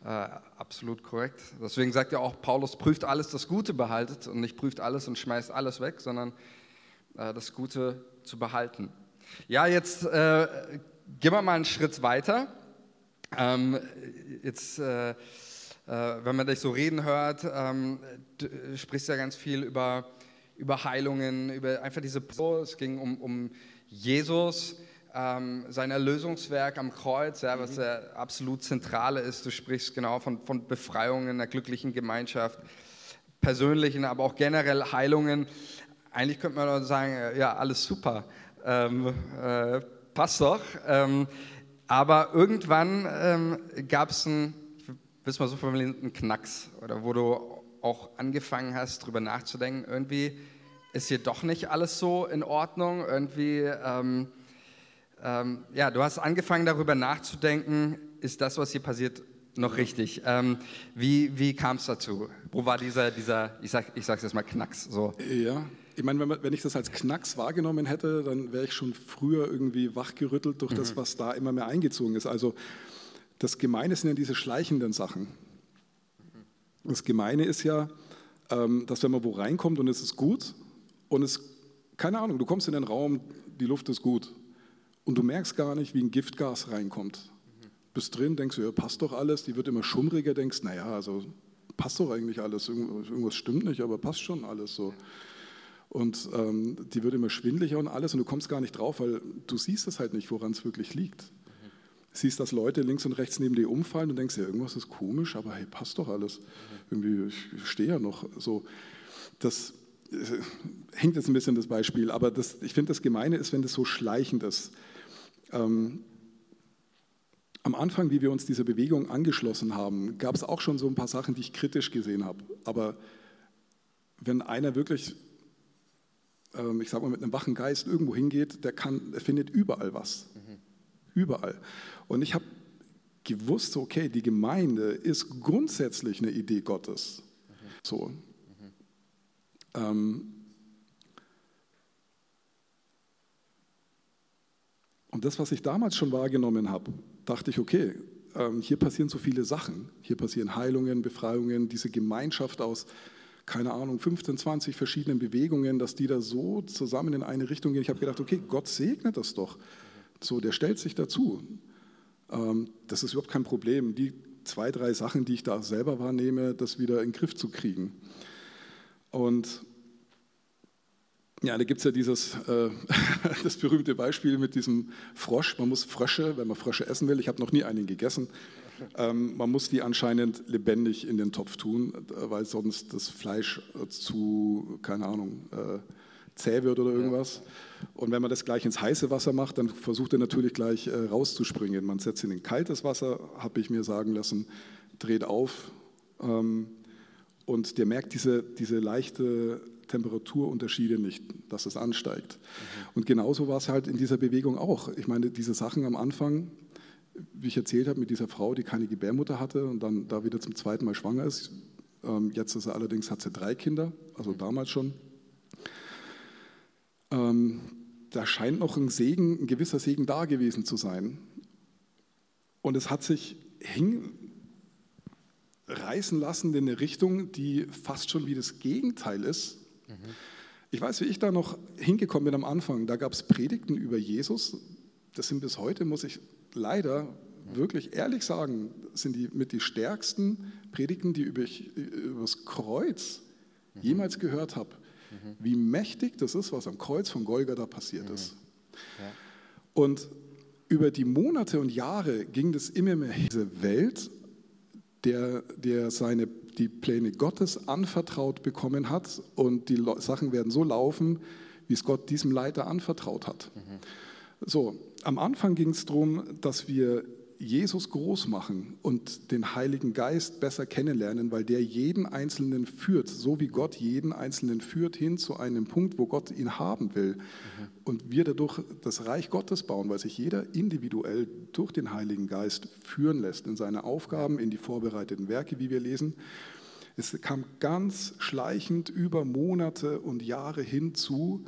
äh, absolut korrekt. Deswegen sagt ja auch, Paulus prüft alles, das Gute behaltet und nicht prüft alles und schmeißt alles weg, sondern das Gute zu behalten. Ja, jetzt äh, gehen wir mal einen Schritt weiter. Ähm, jetzt, äh, äh, wenn man dich so reden hört, ähm, du sprichst ja ganz viel über, über Heilungen, über einfach diese Pro. Es ging um, um Jesus, ähm, sein Erlösungswerk am Kreuz, ja, was der absolut zentrale ist. Du sprichst genau von, von Befreiungen, einer glücklichen Gemeinschaft, persönlichen, aber auch generell Heilungen eigentlich könnte man sagen, äh, ja, alles super, ähm, äh, passt doch. Ähm, aber irgendwann ähm, gab es einen, ich will mal so formulieren, einen Knacks, oder wo du auch angefangen hast, darüber nachzudenken, irgendwie ist hier doch nicht alles so in Ordnung, irgendwie, ähm, ähm, ja, du hast angefangen darüber nachzudenken, ist das, was hier passiert, noch richtig. Ähm, wie wie kam es dazu? Wo war dieser, dieser ich sage ich sag's jetzt mal, Knacks? So? Ja, ich meine, wenn ich das als Knacks wahrgenommen hätte, dann wäre ich schon früher irgendwie wachgerüttelt durch mhm. das, was da immer mehr eingezogen ist. Also das Gemeine sind ja diese schleichenden Sachen. Das Gemeine ist ja, ähm, dass wenn man wo reinkommt und es ist gut und es, keine Ahnung, du kommst in den Raum, die Luft ist gut und du merkst gar nicht, wie ein Giftgas reinkommt. Bist drin, denkst du, ja, passt doch alles, die wird immer schummriger, denkst, naja, also passt doch eigentlich alles, irgendwas stimmt nicht, aber passt schon alles so. Und ähm, die wird immer schwindlicher und alles und du kommst gar nicht drauf, weil du siehst es halt nicht, woran es wirklich liegt. Mhm. Siehst, dass Leute links und rechts neben dir umfallen und denkst, ja, irgendwas ist komisch, aber hey, passt doch alles. Mhm. Irgendwie, ich stehe ja noch so. Das äh, hängt jetzt ein bisschen das Beispiel, aber das, ich finde, das Gemeine ist, wenn das so schleichend ist. Ähm, am Anfang, wie wir uns dieser Bewegung angeschlossen haben, gab es auch schon so ein paar Sachen, die ich kritisch gesehen habe. Aber wenn einer wirklich ich sage mal, mit einem wachen Geist irgendwo hingeht, der, kann, der findet überall was. Mhm. Überall. Und ich habe gewusst, okay, die Gemeinde ist grundsätzlich eine Idee Gottes. Mhm. So. Mhm. Ähm, und das, was ich damals schon wahrgenommen habe, dachte ich, okay, ähm, hier passieren so viele Sachen. Hier passieren Heilungen, Befreiungen, diese Gemeinschaft aus keine Ahnung, 15, 20 verschiedenen Bewegungen, dass die da so zusammen in eine Richtung gehen. Ich habe gedacht, okay, Gott segnet das doch. So, der stellt sich dazu. Ähm, das ist überhaupt kein Problem. Die zwei, drei Sachen, die ich da selber wahrnehme, das wieder in den Griff zu kriegen. Und ja, da gibt es ja dieses äh, das berühmte Beispiel mit diesem Frosch. Man muss Frösche, wenn man Frösche essen will, ich habe noch nie einen gegessen, ähm, man muss die anscheinend lebendig in den Topf tun, äh, weil sonst das Fleisch äh, zu, keine Ahnung, äh, zäh wird oder irgendwas. Und wenn man das gleich ins heiße Wasser macht, dann versucht er natürlich gleich rauszuspringen. Man setzt ihn in kaltes Wasser, habe ich mir sagen lassen, dreht auf ähm, und der merkt diese, diese leichte Temperaturunterschiede nicht, dass es ansteigt. Mhm. Und genauso war es halt in dieser Bewegung auch. Ich meine, diese Sachen am Anfang, wie ich erzählt habe, mit dieser Frau, die keine Gebärmutter hatte und dann da wieder zum zweiten Mal schwanger ist. Ähm, jetzt ist sie allerdings, hat sie drei Kinder, also mhm. damals schon. Ähm, da scheint noch ein Segen, ein gewisser Segen da gewesen zu sein. Und es hat sich hinreißen lassen in eine Richtung, die fast schon wie das Gegenteil ist. Mhm. Ich weiß, wie ich da noch hingekommen bin am Anfang. Da gab es Predigten über Jesus. Das sind bis heute, muss ich leider wirklich ehrlich sagen, sind die mit die stärksten Predigten, die über, über das Kreuz mhm. jemals gehört habe. Mhm. Wie mächtig das ist, was am Kreuz von Golgatha passiert mhm. ist. Ja. Und über die Monate und Jahre ging das immer mehr diese Welt, der, der seine, die Pläne Gottes anvertraut bekommen hat und die Sachen werden so laufen, wie es Gott diesem Leiter anvertraut hat. So, am Anfang ging es darum, dass wir Jesus groß machen und den Heiligen Geist besser kennenlernen, weil der jeden Einzelnen führt, so wie Gott jeden Einzelnen führt, hin zu einem Punkt, wo Gott ihn haben will. Mhm. Und wir dadurch das Reich Gottes bauen, weil sich jeder individuell durch den Heiligen Geist führen lässt in seine Aufgaben, in die vorbereiteten Werke, wie wir lesen. Es kam ganz schleichend über Monate und Jahre hinzu,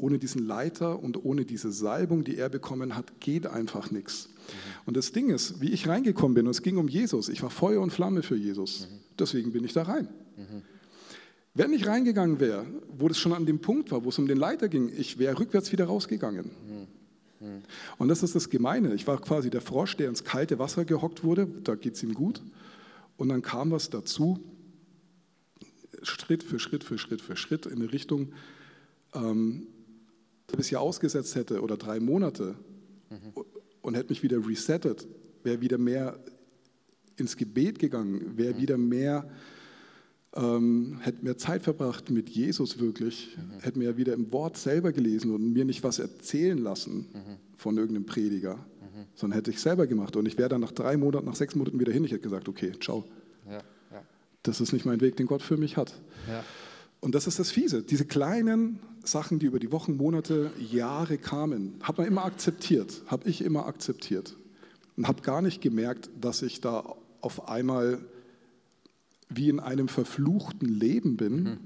ohne diesen Leiter und ohne diese Salbung, die er bekommen hat, geht einfach nichts. Mhm. Und das Ding ist, wie ich reingekommen bin, und es ging um Jesus, ich war Feuer und Flamme für Jesus, mhm. deswegen bin ich da rein. Mhm. Wenn ich reingegangen wäre, wo das schon an dem Punkt war, wo es um den Leiter ging, ich wäre rückwärts wieder rausgegangen. Und das ist das Gemeine. Ich war quasi der Frosch, der ins kalte Wasser gehockt wurde, da geht es ihm gut. Und dann kam was dazu, Schritt für Schritt für Schritt für Schritt in eine Richtung, ähm, bis hier ausgesetzt hätte oder drei Monate mhm. und hätte mich wieder resettet, wäre wieder mehr ins Gebet gegangen, wäre mhm. wieder mehr, ähm, hätte mehr Zeit verbracht mit Jesus wirklich, mhm. hätte mir wieder im Wort selber gelesen und mir nicht was erzählen lassen mhm. von irgendeinem Prediger, mhm. sondern hätte ich selber gemacht. Und ich wäre dann nach drei Monaten, nach sechs Monaten wieder hin. Ich hätte gesagt, okay, ciao. Ja, ja. Das ist nicht mein Weg, den Gott für mich hat. Ja. Und das ist das Fiese. Diese kleinen Sachen, die über die Wochen, Monate, Jahre kamen, hat man immer akzeptiert, habe ich immer akzeptiert und habe gar nicht gemerkt, dass ich da auf einmal wie in einem verfluchten Leben bin, mhm.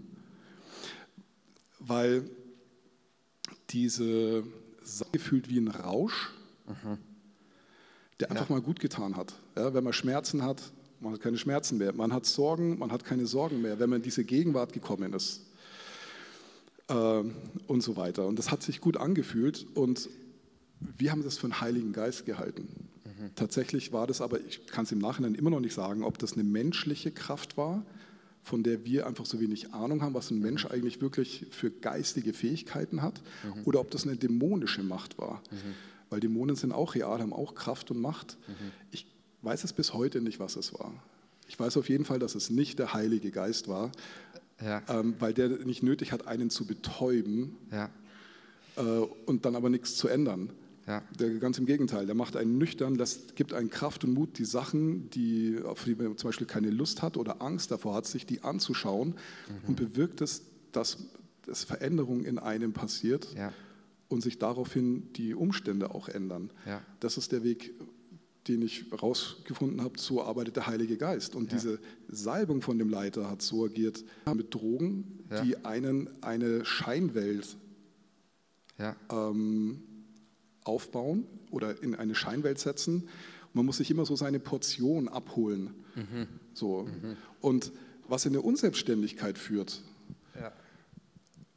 weil diese Sache gefühlt wie ein Rausch, mhm. der einfach ja. mal gut getan hat. Ja, wenn man Schmerzen hat, man hat keine Schmerzen mehr, man hat Sorgen, man hat keine Sorgen mehr, wenn man in diese Gegenwart gekommen ist äh, und so weiter. Und das hat sich gut angefühlt und wir haben das für einen Heiligen Geist gehalten. Mhm. Tatsächlich war das aber, ich kann es im Nachhinein immer noch nicht sagen, ob das eine menschliche Kraft war, von der wir einfach so wenig Ahnung haben, was ein Mensch eigentlich wirklich für geistige Fähigkeiten hat, mhm. oder ob das eine dämonische Macht war. Mhm. Weil Dämonen sind auch real, haben auch Kraft und Macht. Mhm. Ich weiß es bis heute nicht, was es war. Ich weiß auf jeden Fall, dass es nicht der Heilige Geist war, ja. ähm, weil der nicht nötig hat, einen zu betäuben ja. äh, und dann aber nichts zu ändern. Ja. Der, ganz im Gegenteil, der macht einen nüchtern, das gibt einen Kraft und Mut, die Sachen, die, auf die man zum Beispiel keine Lust hat oder Angst davor hat, sich die anzuschauen mhm. und bewirkt es, dass, dass Veränderung in einem passiert und sich daraufhin die Umstände auch ändern. Das ist der Weg, den ich herausgefunden habe, so arbeitet der Heilige Geist. Und diese Salbung von dem Leiter hat so agiert mit Drogen, die einen eine Scheinwelt ähm, aufbauen oder in eine Scheinwelt setzen. Man muss sich immer so seine Portion abholen. Mhm. So. Mhm. Und was in der Unselbstständigkeit führt, ja.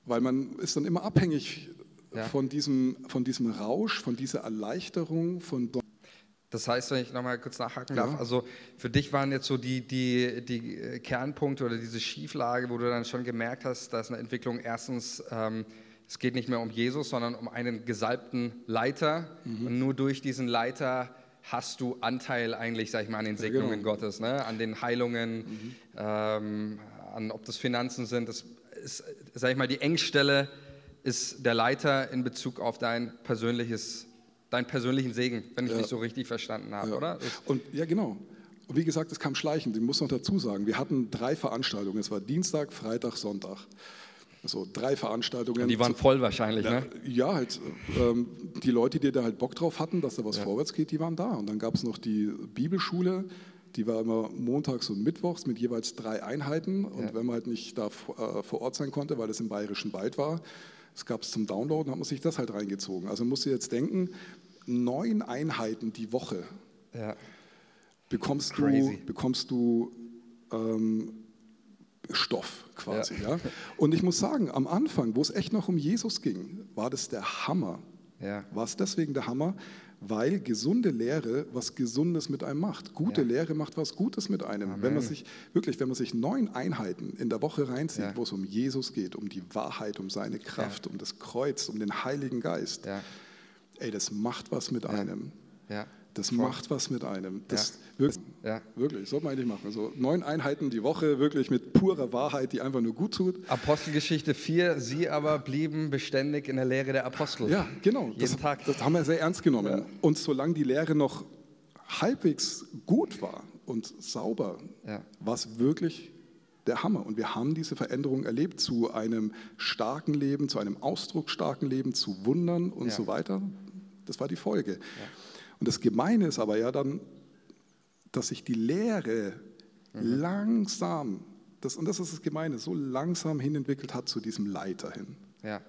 weil man ist dann immer abhängig ja. von, diesem, von diesem Rausch, von dieser Erleichterung, von das heißt, wenn ich nochmal kurz nachhaken darf, ja. also für dich waren jetzt so die, die, die Kernpunkte oder diese Schieflage, wo du dann schon gemerkt hast, dass eine Entwicklung erstens ähm, es geht nicht mehr um Jesus, sondern um einen gesalbten Leiter. Mhm. Und nur durch diesen Leiter hast du Anteil eigentlich, sag ich mal, an den Segnungen genau. Gottes, ne? an den Heilungen, mhm. ähm, an ob das Finanzen sind. Das ist, sag ich mal, die Engstelle ist der Leiter in Bezug auf dein persönliches, deinen persönlichen Segen, wenn ich ja. dich so richtig verstanden habe, ja. oder? Und ja, genau. Und wie gesagt, es kam schleichend. Ich muss noch dazu sagen, wir hatten drei Veranstaltungen. Es war Dienstag, Freitag, Sonntag so drei Veranstaltungen. Und die waren voll wahrscheinlich, ja, ne? Ja, halt, ähm, die Leute, die da halt Bock drauf hatten, dass da was ja. vorwärts geht, die waren da. Und dann gab es noch die Bibelschule, die war immer montags und mittwochs mit jeweils drei Einheiten. Und ja. wenn man halt nicht da äh, vor Ort sein konnte, weil es im Bayerischen Wald war, es gab es zum Downloaden, hat man sich das halt reingezogen. Also musst du jetzt denken, neun Einheiten die Woche ja. bekommst Crazy. du, bekommst du ähm, Stoff quasi. Ja. ja. Und ich muss sagen, am Anfang, wo es echt noch um Jesus ging, war das der Hammer. Ja. War es deswegen der Hammer, weil gesunde Lehre was Gesundes mit einem macht. Gute ja. Lehre macht was Gutes mit einem. Amen. Wenn man sich wirklich, wenn man sich neun Einheiten in der Woche reinzieht, ja. wo es um Jesus geht, um die Wahrheit, um seine Kraft, um das Kreuz, um den Heiligen Geist, ey, das macht was mit einem. Das Voll. macht was mit einem. Das ja. Wirklich, ja. wirklich, sollte man eigentlich machen. So neun Einheiten die Woche, wirklich mit purer Wahrheit, die einfach nur gut tut. Apostelgeschichte 4, sie aber blieben beständig in der Lehre der Apostel. Ja, genau. Jeden das, Tag. Das haben wir sehr ernst genommen. Ja. Und solange die Lehre noch halbwegs gut war und sauber, ja. war es wirklich der Hammer. Und wir haben diese Veränderung erlebt zu einem starken Leben, zu einem ausdrucksstarken Leben, zu Wundern und so weiter. Das war die Folge. Ja. Und das Gemeine ist aber ja dann, dass sich die Lehre mhm. langsam, das, und das ist das Gemeine, so langsam hinentwickelt hat zu diesem Leiter hin. Ja.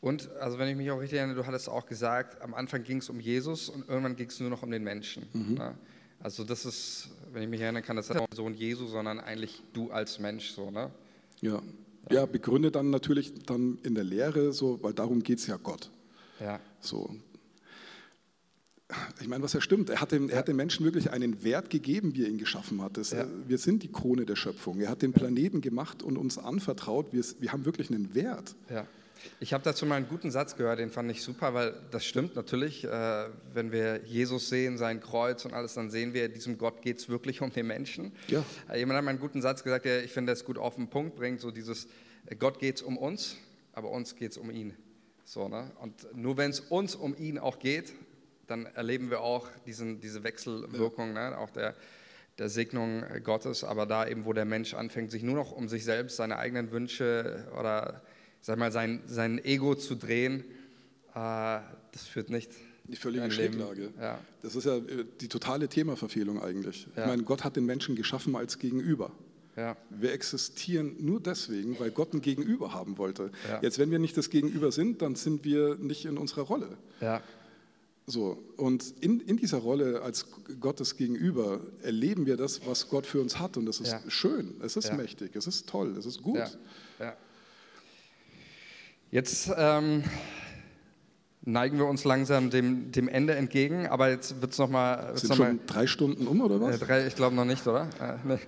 Und also wenn ich mich auch richtig erinnere, du hattest auch gesagt, am Anfang ging es um Jesus und irgendwann ging es nur noch um den Menschen. Mhm. Ne? Also das ist, wenn ich mich erinnern kann, das ist nicht Sohn Jesu, sondern eigentlich du als Mensch so, ne? Ja. Ja, begründet dann natürlich dann in der Lehre so, weil darum geht es ja Gott. Ja. So, ich meine, was ja stimmt, er hat, dem, er hat dem Menschen wirklich einen Wert gegeben, wie er ihn geschaffen hat. Das, ja. Wir sind die Krone der Schöpfung. Er hat den Planeten gemacht und uns anvertraut. Wir, wir haben wirklich einen Wert. Ja. Ich habe dazu mal einen guten Satz gehört, den fand ich super, weil das stimmt natürlich. Äh, wenn wir Jesus sehen, sein Kreuz und alles, dann sehen wir, diesem Gott geht es wirklich um den Menschen. Ja. Äh, jemand hat mal einen guten Satz gesagt, der ich finde, das gut auf den Punkt bringt, so dieses, äh, Gott geht es um uns, aber uns geht es um ihn. So, ne? Und nur wenn es uns um ihn auch geht, dann erleben wir auch diesen, diese Wechselwirkung, ja. ne? auch der, der Segnung Gottes, aber da eben, wo der Mensch anfängt, sich nur noch um sich selbst, seine eigenen Wünsche oder sag mal, sein, sein Ego zu drehen, äh, das führt nicht. Die völlige Schräglage. Ja. Das ist ja äh, die totale Themaverfehlung eigentlich. Ja. Ich meine, Gott hat den Menschen geschaffen als Gegenüber. Ja. Wir existieren nur deswegen, weil Gott ein Gegenüber haben wollte. Ja. Jetzt, wenn wir nicht das Gegenüber sind, dann sind wir nicht in unserer Rolle. Ja. So, und in, in dieser Rolle als Gottes Gegenüber erleben wir das, was Gott für uns hat. Und das ist Ja. schön, es ist Ja. mächtig, es ist toll, es ist gut. Ja. Jetzt ähm, neigen wir uns langsam dem, dem Ende entgegen, aber jetzt wird es nochmal. Sind schon drei Stunden um oder was? Äh, drei, ich glaube noch nicht, oder? Äh, nee.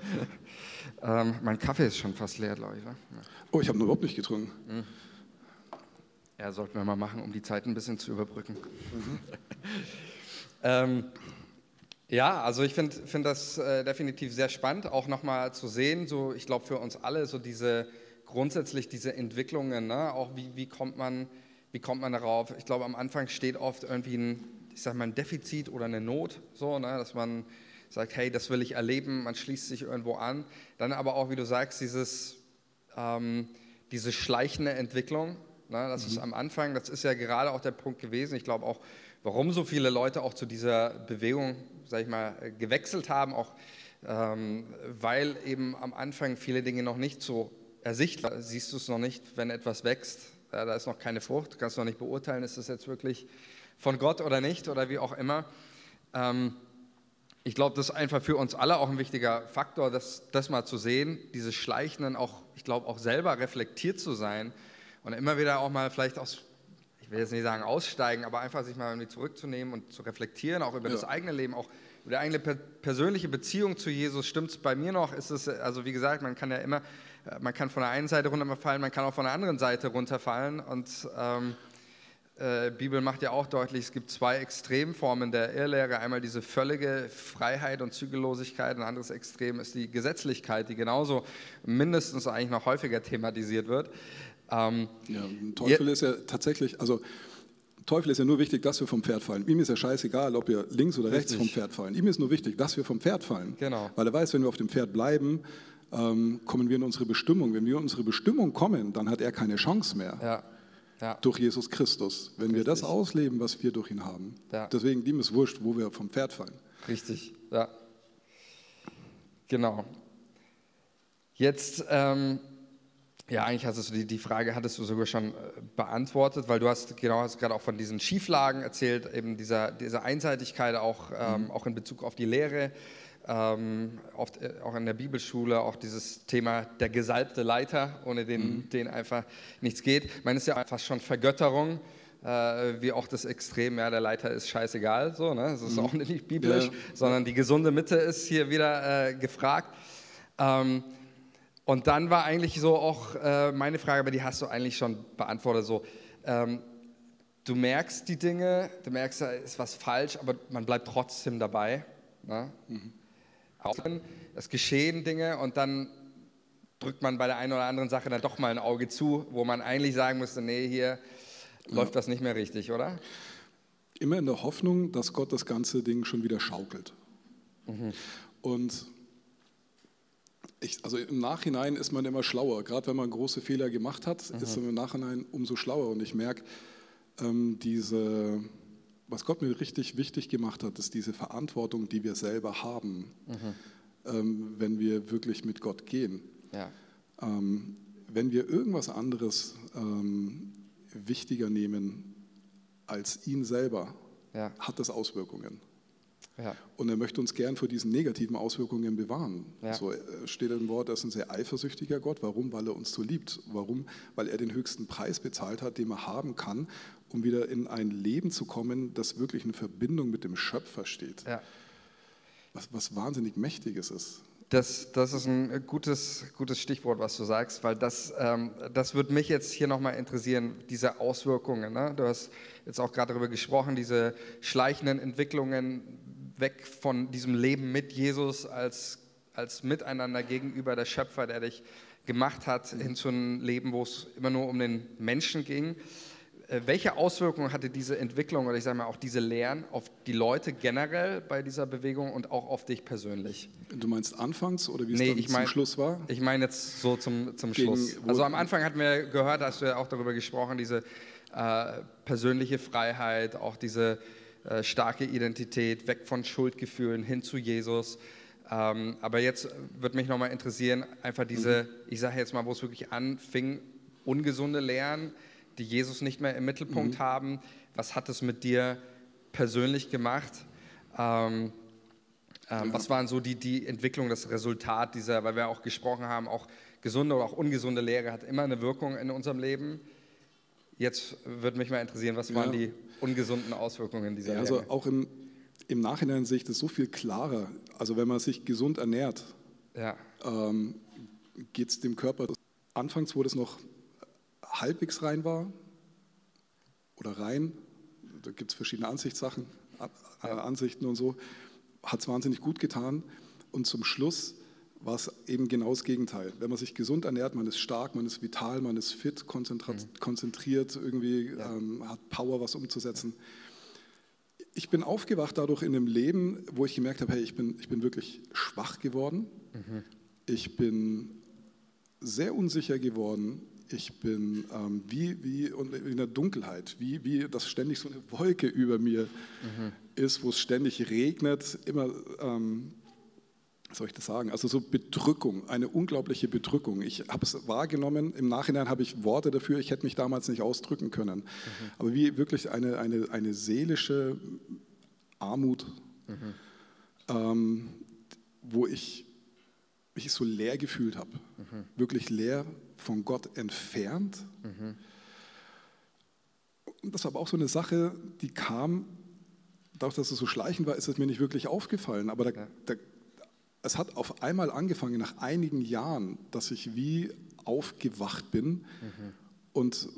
ähm, mein Kaffee ist schon fast leer, glaube ich. Ne? Oh, ich habe noch überhaupt nicht getrunken. Ja, sollten wir mal machen, um die Zeit ein bisschen zu überbrücken. ähm, ja, also ich finde find das äh, definitiv sehr spannend, auch nochmal zu sehen, so ich glaube für uns alle, so diese grundsätzlich diese Entwicklungen, ne? auch wie, wie, kommt man, wie kommt man darauf? Ich glaube, am Anfang steht oft irgendwie ein, ich sag mal, ein Defizit oder eine Not, so, ne? dass man sagt, hey, das will ich erleben, man schließt sich irgendwo an. Dann aber auch, wie du sagst, dieses, ähm, diese schleichende Entwicklung, ne? das ist am Anfang, das ist ja gerade auch der Punkt gewesen, ich glaube auch, warum so viele Leute auch zu dieser Bewegung, sag ich mal, äh, gewechselt haben, auch ähm, weil eben am Anfang viele Dinge noch nicht so ersichtlich sind. Siehst du es noch nicht, wenn etwas wächst, ja, da ist noch keine Frucht, kannst du noch nicht beurteilen, ist das jetzt wirklich von Gott oder nicht oder wie auch immer. Ähm, ich glaube, das ist einfach für uns alle auch ein wichtiger Faktor, das, das mal zu sehen, diese Schleichenden auch, ich glaube, auch selber reflektiert zu sein und immer wieder auch mal vielleicht aus, ich will jetzt nicht sagen aussteigen, aber einfach sich mal irgendwie zurückzunehmen und zu reflektieren, auch über Ja. das eigene Leben, auch über die eigene per persönliche Beziehung zu Jesus. Stimmt es bei mir noch? Ist es, also wie gesagt, man kann ja immer, äh, man kann von der einen Seite runterfallen, man kann auch von der anderen Seite runterfallen und ähm, äh, Bibel macht ja auch deutlich, es gibt zwei Extremformen der Irrlehre. Einmal diese völlige Freiheit und Zügellosigkeit, ein anderes Extrem ist die Gesetzlichkeit, die genauso mindestens eigentlich noch häufiger thematisiert wird. Ähm, Ja, Teufel ist ja tatsächlich, also Teufel ist ja nur wichtig, dass wir vom Pferd fallen. Ihm ist ja scheißegal, ob wir links oder rechts Richtig. vom Pferd fallen. Ihm ist nur wichtig, dass wir vom Pferd fallen. Genau. Weil er weiß, wenn wir auf dem Pferd bleiben, ähm, kommen wir in unsere Bestimmung. Wenn wir in unsere Bestimmung kommen, dann hat er keine Chance mehr. ja, ja, Durch Jesus Christus. Wenn wir das Richtig. ausleben, was wir durch ihn haben. Ja. Deswegen, ihm ist wurscht, wo wir vom Pferd fallen. richtig, ja. Genau. Jetzt, ähm, ja, eigentlich hattest du die, die Frage hattest du sogar schon äh, beantwortet, weil du hast genau hast gerade auch von diesen Schieflagen erzählt, eben dieser, dieser Einseitigkeit auch, ähm, auch in Bezug auf die Lehre, ähm, oft äh, auch in der Bibelschule, auch dieses Thema der gesalbte Leiter, ohne den, den einfach nichts geht. Ich meine, es ist ja fast schon Vergötterung. Äh, wie auch das Extrem, ja, der Leiter ist scheißegal, so, ne? das ist auch nicht biblisch, Ja. sondern die gesunde Mitte ist hier wieder äh, gefragt. Ähm, und dann war eigentlich so auch äh, meine Frage, aber die hast du eigentlich schon beantwortet. So, ähm, du merkst die Dinge, du merkst, da ist was falsch, aber man bleibt trotzdem dabei. Ne? Auch wenn es geschehen Dinge und dann drückt man bei der einen oder anderen Sache dann doch mal ein Auge zu, wo man eigentlich sagen müsste, nee, hier läuft das nicht mehr richtig, oder? Immer in der Hoffnung, dass Gott das ganze Ding schon wieder schaukelt. Und ich, also im Nachhinein ist man immer schlauer. Gerade wenn man große Fehler gemacht hat, ist man im Nachhinein umso schlauer. Und ich merke, ähm, diese, was Gott mir richtig wichtig gemacht hat, ist diese Verantwortung, die wir selber haben, ähm, wenn wir wirklich mit Gott gehen. Ja, Ähm, wenn wir irgendwas anderes ähm, wichtiger nehmen als ihn selber, ja, hat das Auswirkungen. Ja, Und er möchte uns gern vor diesen negativen Auswirkungen bewahren. Ja. So äh, steht im Wort, er ist ein sehr eifersüchtiger Gott. Warum? Weil er uns so liebt. Warum? Weil er den höchsten Preis bezahlt hat, den man haben kann, um wieder in ein Leben zu kommen, das wirklich in Verbindung mit dem Schöpfer steht. ja. Was, was wahnsinnig Mächtiges ist. Das, das ist ein gutes, gutes Stichwort, was du sagst, weil das, ähm, das würde mich jetzt hier nochmal interessieren, diese Auswirkungen. Ne? Du hast jetzt auch gerade darüber gesprochen, diese schleichenden Entwicklungen weg von diesem Leben mit Jesus als, als Miteinander gegenüber der Schöpfer, der dich gemacht hat, hin zu einem Leben, wo es immer nur um den Menschen ging. Äh, Welche Auswirkungen hatte diese Entwicklung oder ich sage mal auch diese Lehren auf die Leute generell bei dieser Bewegung und auch auf dich persönlich? Du meinst anfangs oder wie es Nee, dann ich zum mein- Schluss war? Ich meine jetzt so zum, zum Gegen- Schluss. Also am Anfang hatten wir gehört, hast du ja auch darüber gesprochen, diese äh, persönliche Freiheit, auch diese äh, starke Identität, weg von Schuldgefühlen hin zu Jesus. Ähm, aber jetzt würde mich nochmal interessieren, einfach diese, ich sage jetzt mal, wo es wirklich anfing, ungesunde Lehren, die Jesus nicht mehr im Mittelpunkt haben. Was hat es mit dir persönlich gemacht. Ähm, ähm, was waren so die, die Entwicklung, das Resultat dieser, weil wir auch gesprochen haben, auch gesunde oder auch ungesunde Lehre hat immer eine Wirkung in unserem Leben. Jetzt würde mich mal interessieren, was waren die ungesunden Auswirkungen dieser ja, also auch im, im Nachhinein sehe ich das so viel klarer. Also wenn man sich gesund ernährt, ja. ähm, geht es dem Körper. Anfangs, wo das noch halbwegs rein war oder rein, da gibt es verschiedene Ansichtssachen, Ansichten und so, hat es wahnsinnig gut getan. Und zum Schluss war es eben genau das Gegenteil. Wenn man sich gesund ernährt, man ist stark, man ist vital, man ist fit, mhm. konzentriert, irgendwie ja. ähm, hat Power, was umzusetzen. Ich bin aufgewacht dadurch in einem Leben, wo ich gemerkt habe, hey, ich bin, ich bin wirklich schwach geworden. Mhm. Ich bin sehr unsicher geworden. Ich bin ähm, wie, wie in der Dunkelheit, wie, wie das ständig so eine Wolke über mir mhm. ist, wo es ständig regnet, immer ähm, soll ich das sagen? Also so Bedrückung, eine unglaubliche Bedrückung. Ich habe es wahrgenommen, im Nachhinein habe ich Worte dafür, ich hätte mich damals nicht ausdrücken können. Mhm. Aber wie wirklich eine, eine, eine seelische Armut, mhm. ähm, wo ich mich so leer gefühlt habe. Mhm. Wirklich leer, von Gott entfernt. Mhm. Und das war aber auch so eine Sache, die kam, dadurch, dass es so schleichend war, ist es mir nicht wirklich aufgefallen. Aber da, ja. da es hat auf einmal angefangen, nach einigen Jahren, dass ich wie aufgewacht bin mhm. und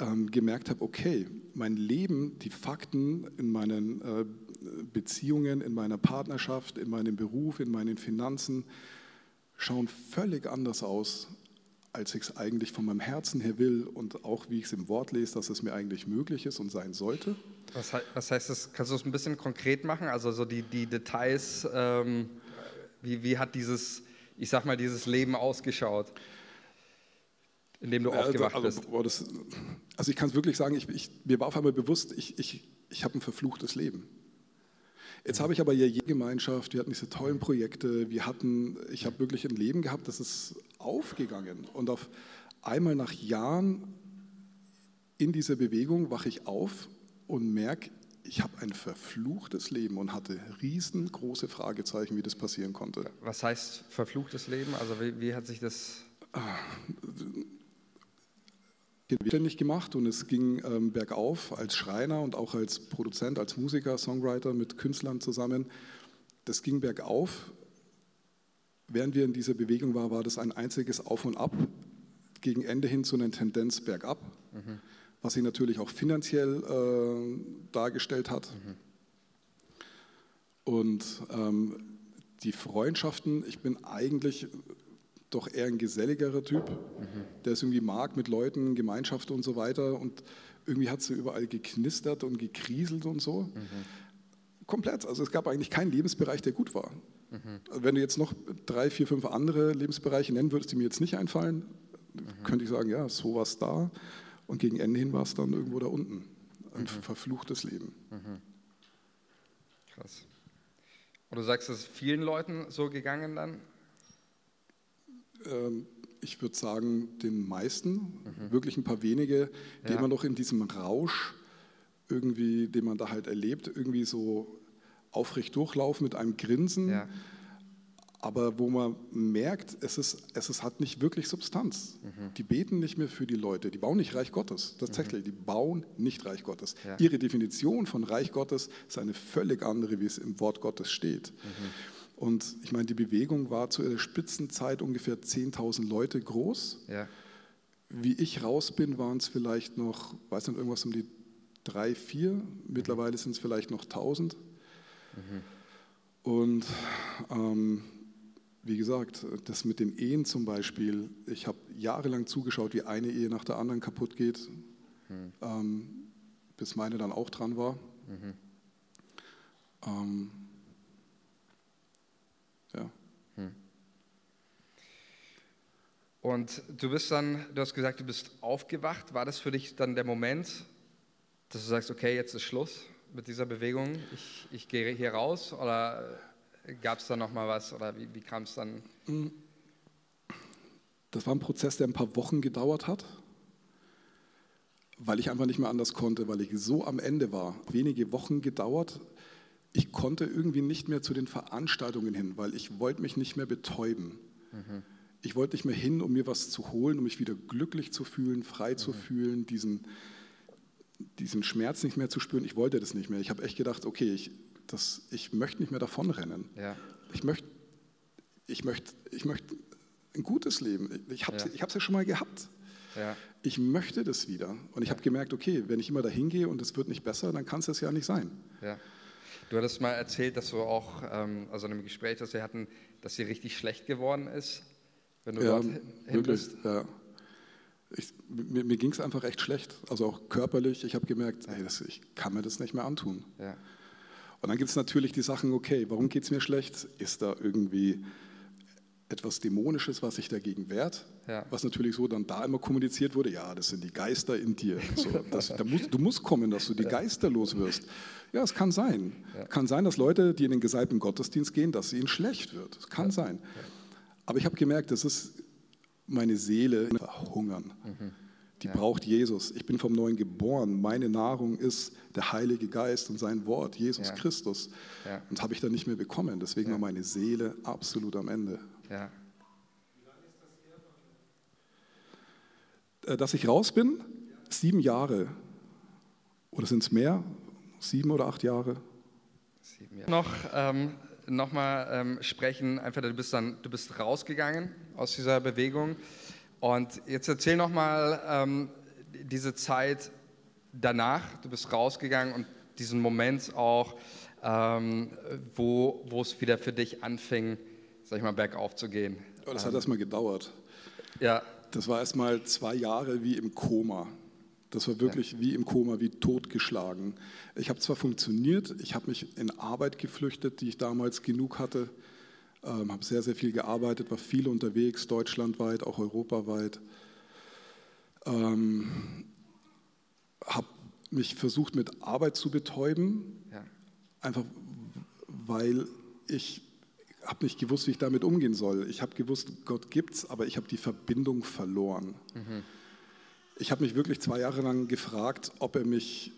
ähm, gemerkt habe, okay, mein Leben, die Fakten in meinen äh, Beziehungen, in meiner Partnerschaft, in meinem Beruf, in meinen Finanzen schauen völlig anders aus, als ich es eigentlich von meinem Herzen her will und auch wie ich es im Wort lese, dass es mir eigentlich möglich ist und sein sollte. Was, was heißt das? Kannst du es ein bisschen konkret machen? Also so die, die Details, ähm, wie, wie hat dieses, ich sag mal, dieses Leben ausgeschaut, in dem du äh, aufgewacht also, bist? Boah, das, also ich kann es wirklich sagen, ich, ich, mir war auf einmal bewusst, ich, ich, ich habe ein verfluchtes Leben. Jetzt habe ich aber ja jede Gemeinschaft, wir hatten diese tollen Projekte, wir hatten, ich habe wirklich ein Leben gehabt, das ist aufgegangen. Und auf einmal nach Jahren in dieser Bewegung wache ich auf und merke, ich habe ein verfluchtes Leben und hatte riesengroße Fragezeichen, wie das passieren konnte. Was heißt verfluchtes Leben? Also wie, wie hat sich das... ständig gemacht und es ging ähm, bergauf als Schreiner und auch als Produzent, als Musiker, Songwriter mit Künstlern zusammen. Das ging bergauf. Während wir in dieser Bewegung waren, war das ein einziges Auf und Ab, gegen Ende hin zu einer Tendenz bergab. Mhm was sich natürlich auch finanziell äh, dargestellt hat. Mhm. Und ähm, die Freundschaften, ich bin eigentlich doch eher ein geselligerer Typ, mhm. der es irgendwie mag mit Leuten, Gemeinschaft und so weiter. Und irgendwie hat es überall geknistert und gekrieselt und so. Mhm. Komplett. Also es gab eigentlich keinen Lebensbereich, der gut war. Mhm. Wenn du jetzt noch drei, vier, fünf andere Lebensbereiche nennen würdest, die mir jetzt nicht einfallen, könnte ich sagen, ja, so war es da. Und gegen Ende hin war es dann irgendwo da unten. Ein mhm. verfluchtes Leben. Mhm. Krass. Und du sagst, es ist vielen Leuten so gegangen dann? Ähm, ich würde sagen, den meisten, mhm. wirklich ein paar wenige, die ja. immer noch in diesem Rausch irgendwie, den man da halt erlebt, irgendwie so aufrecht durchlaufen mit einem Grinsen. Ja aber wo man merkt, es, ist, es ist, hat nicht wirklich Substanz. Mhm. Die beten nicht mehr für die Leute, die bauen nicht Reich Gottes. Tatsächlich, mhm. die bauen nicht Reich Gottes. Ja. Ihre Definition von Reich Gottes ist eine völlig andere, wie es im Wort Gottes steht. Mhm. Und ich meine, die Bewegung war zu ihrer Spitzenzeit ungefähr 10.000 Leute groß. Ja. Wie ich raus bin, waren es vielleicht noch, weiß nicht, irgendwas um die drei, vier. Mittlerweile sind es vielleicht noch 1000. Mhm. Und ähm, wie gesagt, das mit den Ehen zum Beispiel, ich habe jahrelang zugeschaut, wie eine Ehe nach der anderen kaputt geht, hm. ähm, bis meine dann auch dran war. Mhm. Ähm, ja. Hm. Und du bist dann, du hast gesagt, du bist aufgewacht. War das für dich dann der Moment, dass du sagst, okay, jetzt ist Schluss mit dieser Bewegung, ich, ich gehe hier raus? Oder Gab es da noch mal was oder wie, wie kam es dann? Das war ein Prozess, der ein paar Wochen gedauert hat, weil ich einfach nicht mehr anders konnte, weil ich so am Ende war. Wenige Wochen gedauert. Ich konnte irgendwie nicht mehr zu den Veranstaltungen hin, weil ich wollte mich nicht mehr betäuben. Mhm. Ich wollte nicht mehr hin, um mir was zu holen, um mich wieder glücklich zu fühlen, frei mhm. zu fühlen, diesen, diesen Schmerz nicht mehr zu spüren. Ich wollte das nicht mehr. Ich habe echt gedacht, okay, ich, das, ich möchte nicht mehr davonrennen. Ja. Ich möchte ich möchte ich möcht ein gutes Leben. Ich habe es ja. ja schon mal gehabt. Ja. Ich möchte das wieder. Und ich ja. habe gemerkt, okay, wenn ich immer dahin gehe und es wird nicht besser, dann kann es das ja nicht sein. Ja. Du hattest mal erzählt, dass du auch, ähm, also in einem Gespräch, das wir hatten, dass sie richtig schlecht geworden ist, wenn du ja, dort wirklich. Ja. Ich, mir, mir ging es einfach echt schlecht, also auch körperlich. Ich habe gemerkt, ey, das, ich kann mir das nicht mehr antun. Ja. Und dann gibt es natürlich die Sachen, okay, warum geht es mir schlecht? Ist da irgendwie etwas Dämonisches, was sich dagegen wehrt, ja. was natürlich so dann da immer kommuniziert wurde, ja, das sind die Geister in dir. So, das, da musst, du musst kommen, dass du die Geister los wirst. Ja, es kann sein. Ja. Kann sein, dass Leute, die in den gesalbten Gottesdienst gehen, dass ihnen schlecht wird. Es kann sein. Aber ich habe gemerkt, das ist meine Seele verhungern. Mhm. Die braucht Jesus. Ich bin vom Neuen geboren. Meine Nahrung ist der Heilige Geist und sein Wort, Jesus Christus. Und habe ich dann nicht mehr bekommen. Deswegen war meine Seele absolut am Ende. Ja. Äh, dass ich raus bin? Sieben Jahre. Oder sind es mehr? Sieben oder acht Jahre? Sieben Jahre. Noch, ähm, noch mal ähm, sprechen, einfach, du bist dann, du bist rausgegangen aus dieser Bewegung. Und jetzt erzähl noch mal ähm, diese Zeit danach. Du bist rausgegangen und diesen Moment auch, ähm, wo, wo es wieder für dich anfing, sag ich mal, bergauf zu gehen. Oh, das hat erstmal gedauert. Ja. Das war erstmal zwei Jahre wie im Koma. Das war wirklich ja. wie im Koma, wie totgeschlagen. Ich habe zwar funktioniert, ich habe mich in Arbeit geflüchtet, die ich damals genug hatte, ähm, habe sehr, sehr viel gearbeitet, war viel unterwegs, deutschlandweit, auch europaweit. Ähm, habe mich versucht, mit Arbeit zu betäuben, ja. einfach weil ich habe nicht gewusst, wie ich damit umgehen soll. Ich habe gewusst, Gott gibt's, aber ich habe die Verbindung verloren. Mhm. Ich habe mich wirklich zwei Jahre lang gefragt, ob er mich,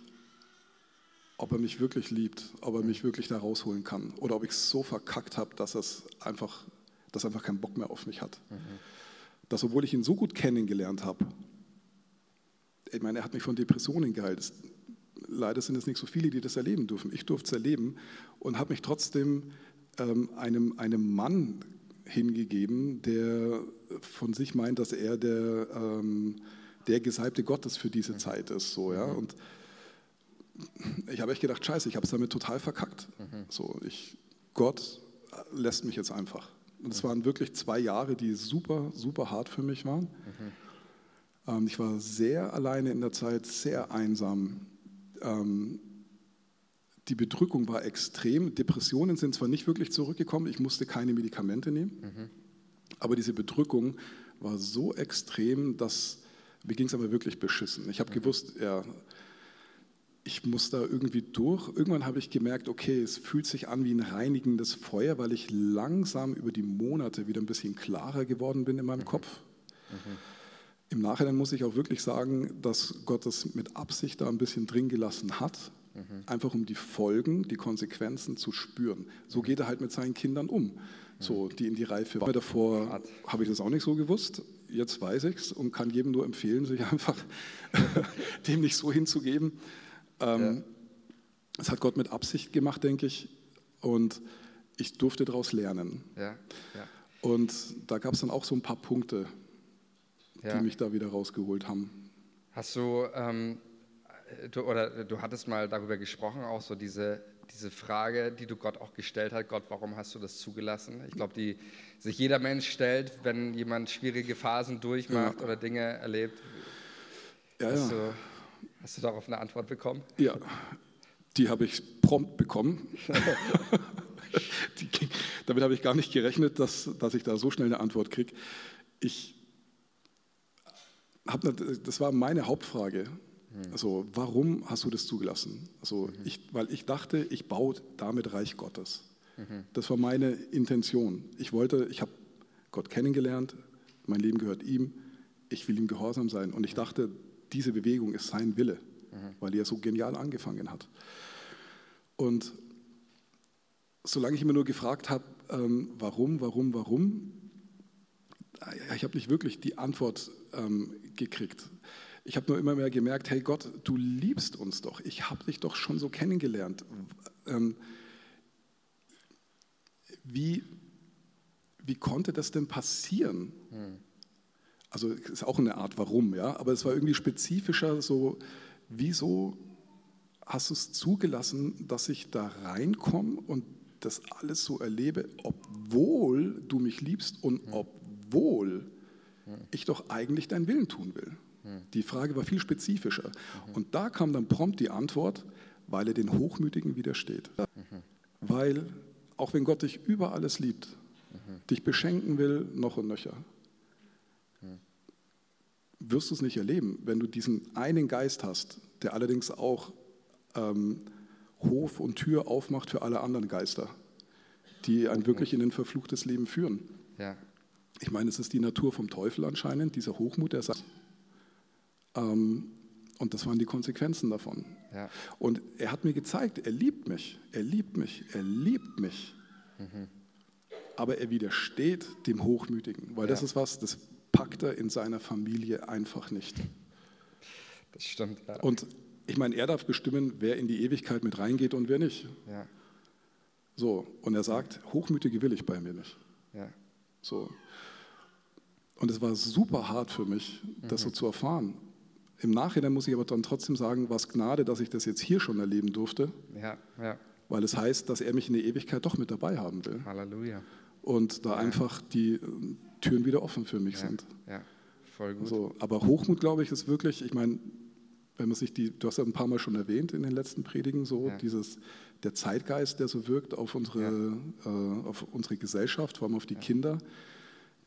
ob er mich wirklich liebt, ob er mich wirklich da rausholen kann oder ob ich es so verkackt habe, dass es einfach, dass er einfach keinen Bock mehr auf mich hat. Mhm. Dass obwohl ich ihn so gut kennengelernt habe, ich meine, er hat mich von Depressionen geheilt. Leider sind es nicht so viele, die das erleben dürfen. Ich durfte es erleben und habe mich trotzdem ähm, einem, einem Mann hingegeben, der von sich meint, dass er der, ähm, der Gesalbte Gottes für diese Zeit ist. So, ja? Und ich habe echt gedacht, scheiße, ich habe es damit total verkackt. So, ich, Gott lässt mich jetzt einfach. Und es waren wirklich zwei Jahre, die super, super hart für mich waren. Ähm, ich war sehr alleine in der Zeit, sehr einsam. Ähm, die Bedrückung war extrem. Depressionen sind zwar nicht wirklich zurückgekommen, ich musste keine Medikamente nehmen, mhm. aber diese Bedrückung war so extrem, dass mir ging es aber wirklich beschissen. Ich habe mhm. gewusst, ja, ich muss da irgendwie durch. Irgendwann habe ich gemerkt, okay, es fühlt sich an wie ein reinigendes Feuer, weil ich langsam über die Monate wieder ein bisschen klarer geworden bin in meinem mhm. Kopf. Mhm. Im Nachhinein muss ich auch wirklich sagen, dass Gott das mit Absicht da ein bisschen drin gelassen hat, Mhm. Einfach um die Folgen, die Konsequenzen zu spüren. So geht er halt mit seinen Kindern um, so, die in die Reife waren. Davor habe ich das auch nicht so gewusst. Jetzt weiß ich es und kann jedem nur empfehlen, sich einfach dem nicht so hinzugeben. Ähm, ja. Das hat Gott mit Absicht gemacht, denke ich. Und ich durfte daraus lernen. Ja. Ja. Und da gab es dann auch so ein paar Punkte, die mich da wieder rausgeholt haben. Hast du ähm, du, oder du hattest mal darüber gesprochen, auch so diese, diese Frage, die du Gott auch gestellt hast, Gott, warum hast du das zugelassen? Ich glaube, die sich jeder Mensch stellt, wenn jemand schwierige Phasen durchmacht ja. oder Dinge erlebt. Ja, hast, ja. Du, hast du darauf eine Antwort bekommen? Ja, die habe ich prompt bekommen. die, damit habe ich gar nicht gerechnet, dass, dass ich da so schnell eine Antwort kriege. Ich hab, das war meine Hauptfrage. Also warum hast du das zugelassen? Also ich, weil ich dachte, ich baue damit Reich Gottes. Das war meine Intention. Ich wollte, ich habe Gott kennengelernt, mein Leben gehört ihm, ich will ihm gehorsam sein. Und ich dachte, diese Bewegung ist sein Wille, weil er so genial angefangen hat. Und solange ich immer nur gefragt habe, ähm, warum, warum, warum, ich habe nicht wirklich die Antwort ähm, gekriegt. Ich habe nur immer mehr gemerkt, hey Gott, du liebst uns doch. Ich habe dich doch schon so kennengelernt. Ähm, wie, wie konnte das denn passieren? Hm. Also ist auch eine Art Warum, ja, aber es war irgendwie spezifischer so, wieso hast du es zugelassen, dass ich da reinkomme und das alles so erlebe, obwohl du mich liebst und hm. obwohl hm. ich doch eigentlich deinen Willen tun will. Die Frage war viel spezifischer. Und da kam dann prompt die Antwort, weil er den Hochmütigen widersteht. Weil, auch wenn Gott dich über alles liebt, dich beschenken will, noch und nöcher, wirst du es nicht erleben, wenn du diesen einen Geist hast, der allerdings auch ähm, Hof und Tür aufmacht für alle anderen Geister, die einen wirklich in ein verfluchtes Leben führen. Ja. Ich meine, es ist die Natur vom Teufel anscheinend, dieser Hochmut, der sagt, ähm, und das waren die Konsequenzen davon. Ja. Und er hat mir gezeigt, er liebt mich, er liebt mich, er liebt mich. Mhm. Aber er widersteht dem Hochmütigen, weil ja. das ist was, das packt er in seiner Familie einfach nicht. Das stimmt. Ja. Und ich meine, er darf bestimmen, wer in die Ewigkeit mit reingeht und wer nicht. Ja. So, und er sagt, Hochmütige will ich bei mir nicht. Ja. So. Und es war super hart für mich, das mhm. so zu erfahren. Im Nachhinein muss ich aber dann trotzdem sagen, was Gnade, dass ich das jetzt hier schon erleben durfte. Ja, ja. Weil es heißt, dass er mich in der Ewigkeit doch mit dabei haben will. Halleluja. Und da ja. einfach die äh, Türen wieder offen für mich sind. Ja, voll gut. So, aber Hochmut, glaube ich, ist wirklich, ich meine, wenn man sich die, du hast ja ein paar Mal schon erwähnt in den letzten Predigen, so ja. dieses, der Zeitgeist, der so wirkt auf unsere, ja. äh, auf unsere Gesellschaft, vor allem auf die ja. Kinder,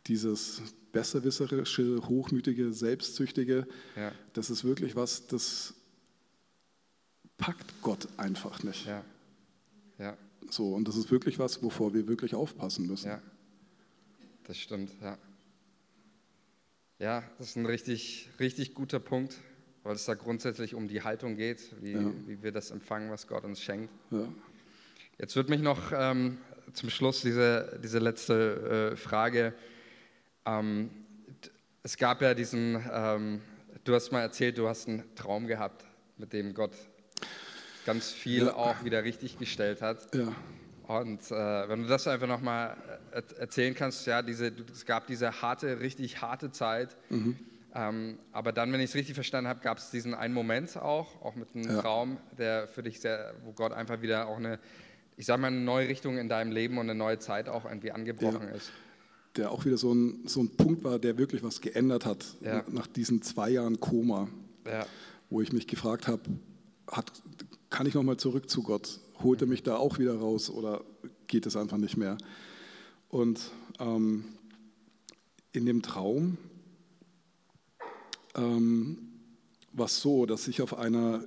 dieses besserwisserische, hochmütige, selbstsüchtige, das ist wirklich was, das packt Gott einfach nicht. Ja. Ja. So, und das ist wirklich was, wovor wir wirklich aufpassen müssen. Ja, das stimmt, ja. Ja, das ist ein richtig, richtig guter Punkt weil es da grundsätzlich um die Haltung geht, wie, ja. wie wir das empfangen, was Gott uns schenkt. Ja. Jetzt wird mich noch ähm, zum Schluss diese, diese letzte äh, Frage. Ähm, es gab ja diesen, ähm, du hast mal erzählt, du hast einen Traum gehabt, mit dem Gott ganz viel ja. auch wieder richtig gestellt hat. Ja. Und äh, wenn du das einfach nochmal äh, erzählen kannst, ja, diese, es gab diese harte, richtig harte Zeit. Mhm ähm, aber dann, wenn ich es richtig verstanden habe, gab es diesen einen Moment auch, auch mit einem ja. Traum, der für dich sehr, wo Gott einfach wieder auch eine, ich sage mal, eine neue Richtung in deinem Leben und eine neue Zeit auch irgendwie angebrochen ja. ist. Der auch wieder so ein, so ein Punkt war, der wirklich was geändert hat ja. nach diesen zwei Jahren Koma, wo ich mich gefragt habe, kann ich nochmal zurück zu Gott? Holt er mich da auch wieder raus oder geht es einfach nicht mehr? Und ähm, in dem Traum ähm, war es so, dass ich auf einer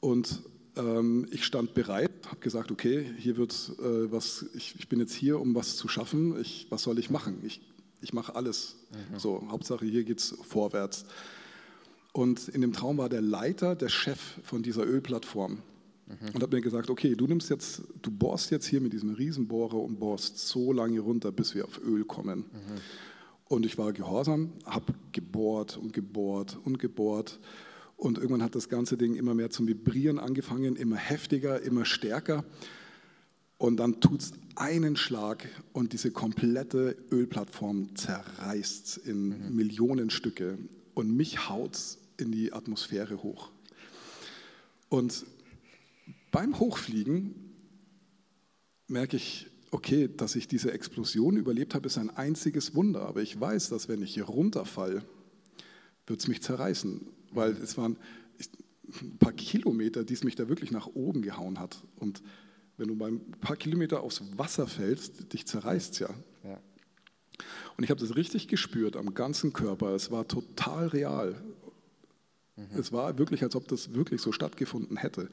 und ähm, ich stand bereit, habe gesagt, okay, hier wird äh, was, ich, ich, bin jetzt hier, um was zu schaffen. Ich, was soll ich machen? Ich, ich mache alles. Mhm. So, Hauptsache hier geht es vorwärts. Und in dem Traum war der Leiter, der Chef von dieser Ölplattform mhm. und hat mir gesagt, okay, du nimmst jetzt, du bohrst jetzt hier mit diesem Riesenbohrer und bohrst so lange runter, bis wir auf Öl kommen. Mhm. Und ich war gehorsam, habe gebohrt und gebohrt und gebohrt. Und irgendwann hat das ganze Ding immer mehr zum Vibrieren angefangen, immer heftiger, immer stärker. Und dann tut es einen Schlag und diese komplette Ölplattform zerreißt in mhm. Millionen Stücke. Und mich haut es in die Atmosphäre hoch. Und beim Hochfliegen merke ich, okay, dass ich diese Explosion überlebt habe, ist ein einziges Wunder. Aber ich weiß, dass wenn ich hier runterfall, wird es mich zerreißen. Weil es waren ein paar Kilometer, die es mich da wirklich nach oben gehauen hat. Und wenn du mal ein paar Kilometer aufs Wasser fällst, dich zerreißt ja. ja. Und ich habe das richtig gespürt am ganzen Körper. Es war total real. Mhm. Es war wirklich, als ob das wirklich so stattgefunden hätte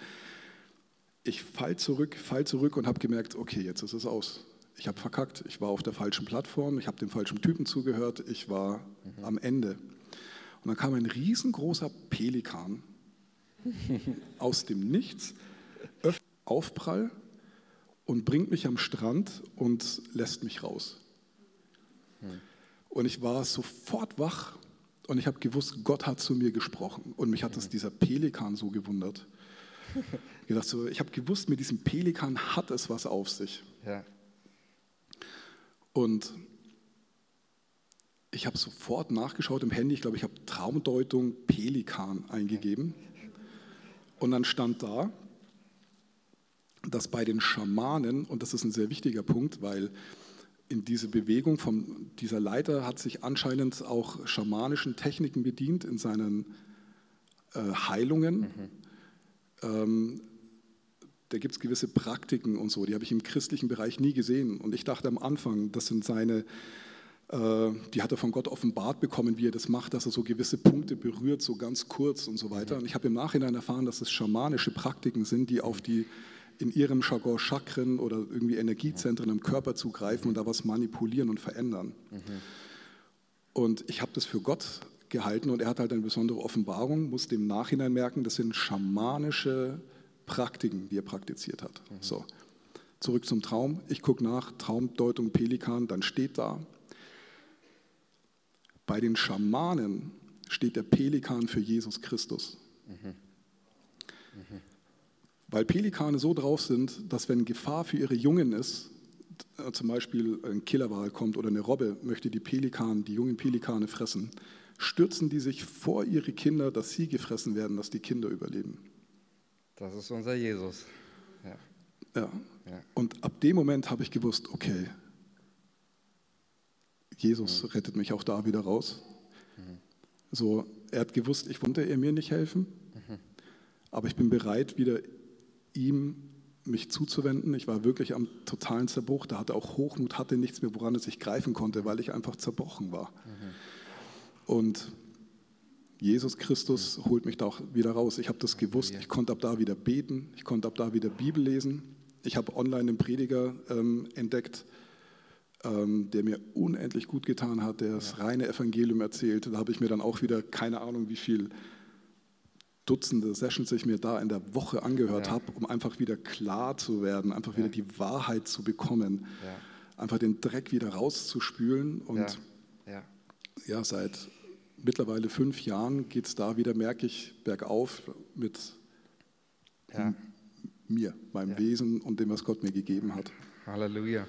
ich fall zurück, fall zurück und habe gemerkt, okay, jetzt ist es aus. Ich habe verkackt, ich war auf der falschen Plattform, ich habe dem falschen Typen zugehört, ich war mhm. am Ende. Und dann kam ein riesengroßer Pelikan aus dem Nichts, öffnet Aufprall und bringt mich am Strand und lässt mich raus. Und ich war sofort wach und ich habe gewusst, Gott hat zu mir gesprochen. Und mich hat das dieser Pelikan so gewundert. Ich, gedacht so, ich habe gewusst, mit diesem Pelikan hat es was auf sich. Ja. Und ich habe sofort nachgeschaut im Handy, ich glaube, ich habe Traumdeutung Pelikan eingegeben. Und dann stand da, dass bei den Schamanen, und das ist ein sehr wichtiger Punkt, weil in diese Bewegung von dieser Leiter hat sich anscheinend auch schamanischen Techniken bedient in seinen äh, Heilungen. Mhm. Ähm, da gibt es gewisse Praktiken und so, die habe ich im christlichen Bereich nie gesehen. Und ich dachte am Anfang, das sind seine, die hat er von Gott offenbart bekommen, wie er das macht, dass er so gewisse Punkte berührt, so ganz kurz und so weiter. Und ich habe im Nachhinein erfahren, dass es schamanische Praktiken sind, die auf die in ihrem Jargon Chakren oder irgendwie Energiezentren im Körper zugreifen und da was manipulieren und verändern. Mhm. Und ich habe das für Gott gehalten und er hat halt eine besondere Offenbarung, muss dem Nachhinein merken, das sind schamanische Praktiken, die er praktiziert hat. Mhm. So, zurück zum Traum. Ich gucke nach, Traumdeutung Pelikan, dann steht da, bei den Schamanen steht der Pelikan für Jesus Christus. Mhm. Mhm. Weil Pelikane so drauf sind, dass wenn Gefahr für ihre Jungen ist, äh, zum Beispiel ein Killerwal kommt oder eine Robbe möchte die Pelikane, die jungen Pelikane fressen, stürzen die sich vor ihre Kinder, dass sie gefressen werden, dass die Kinder überleben. Das ist unser Jesus. Ja. Ja. ja. Und ab dem Moment habe ich gewusst, okay, Jesus rettet mich auch da wieder raus. Mhm. So, er hat gewusst, ich wollte er mir nicht helfen, mhm. aber ich bin bereit, wieder ihm mich zuzuwenden. Ich war wirklich am totalen Zerbruch. Da hatte auch Hochmut, hatte nichts mehr, woran er sich greifen konnte, weil ich einfach zerbrochen war. Mhm. Und Jesus Christus mhm. holt mich da auch wieder raus. Ich habe das gewusst. Ich konnte ab da wieder beten. Ich konnte ab da wieder Bibel lesen. Ich habe online einen Prediger ähm, entdeckt, der mir unendlich gut getan hat, der das ja. reine Evangelium erzählt. Da habe ich mir dann auch wieder keine Ahnung, wie viel Dutzende Sessions ich mir da in der Woche angehört ja. habe, um einfach wieder klar zu werden, einfach ja. wieder die Wahrheit zu bekommen, einfach den Dreck wieder rauszuspülen. Und ja, seit mittlerweile fünf Jahren geht es da wieder, merke ich, bergauf mit mir, meinem Wesen und dem, was Gott mir gegeben hat. Halleluja.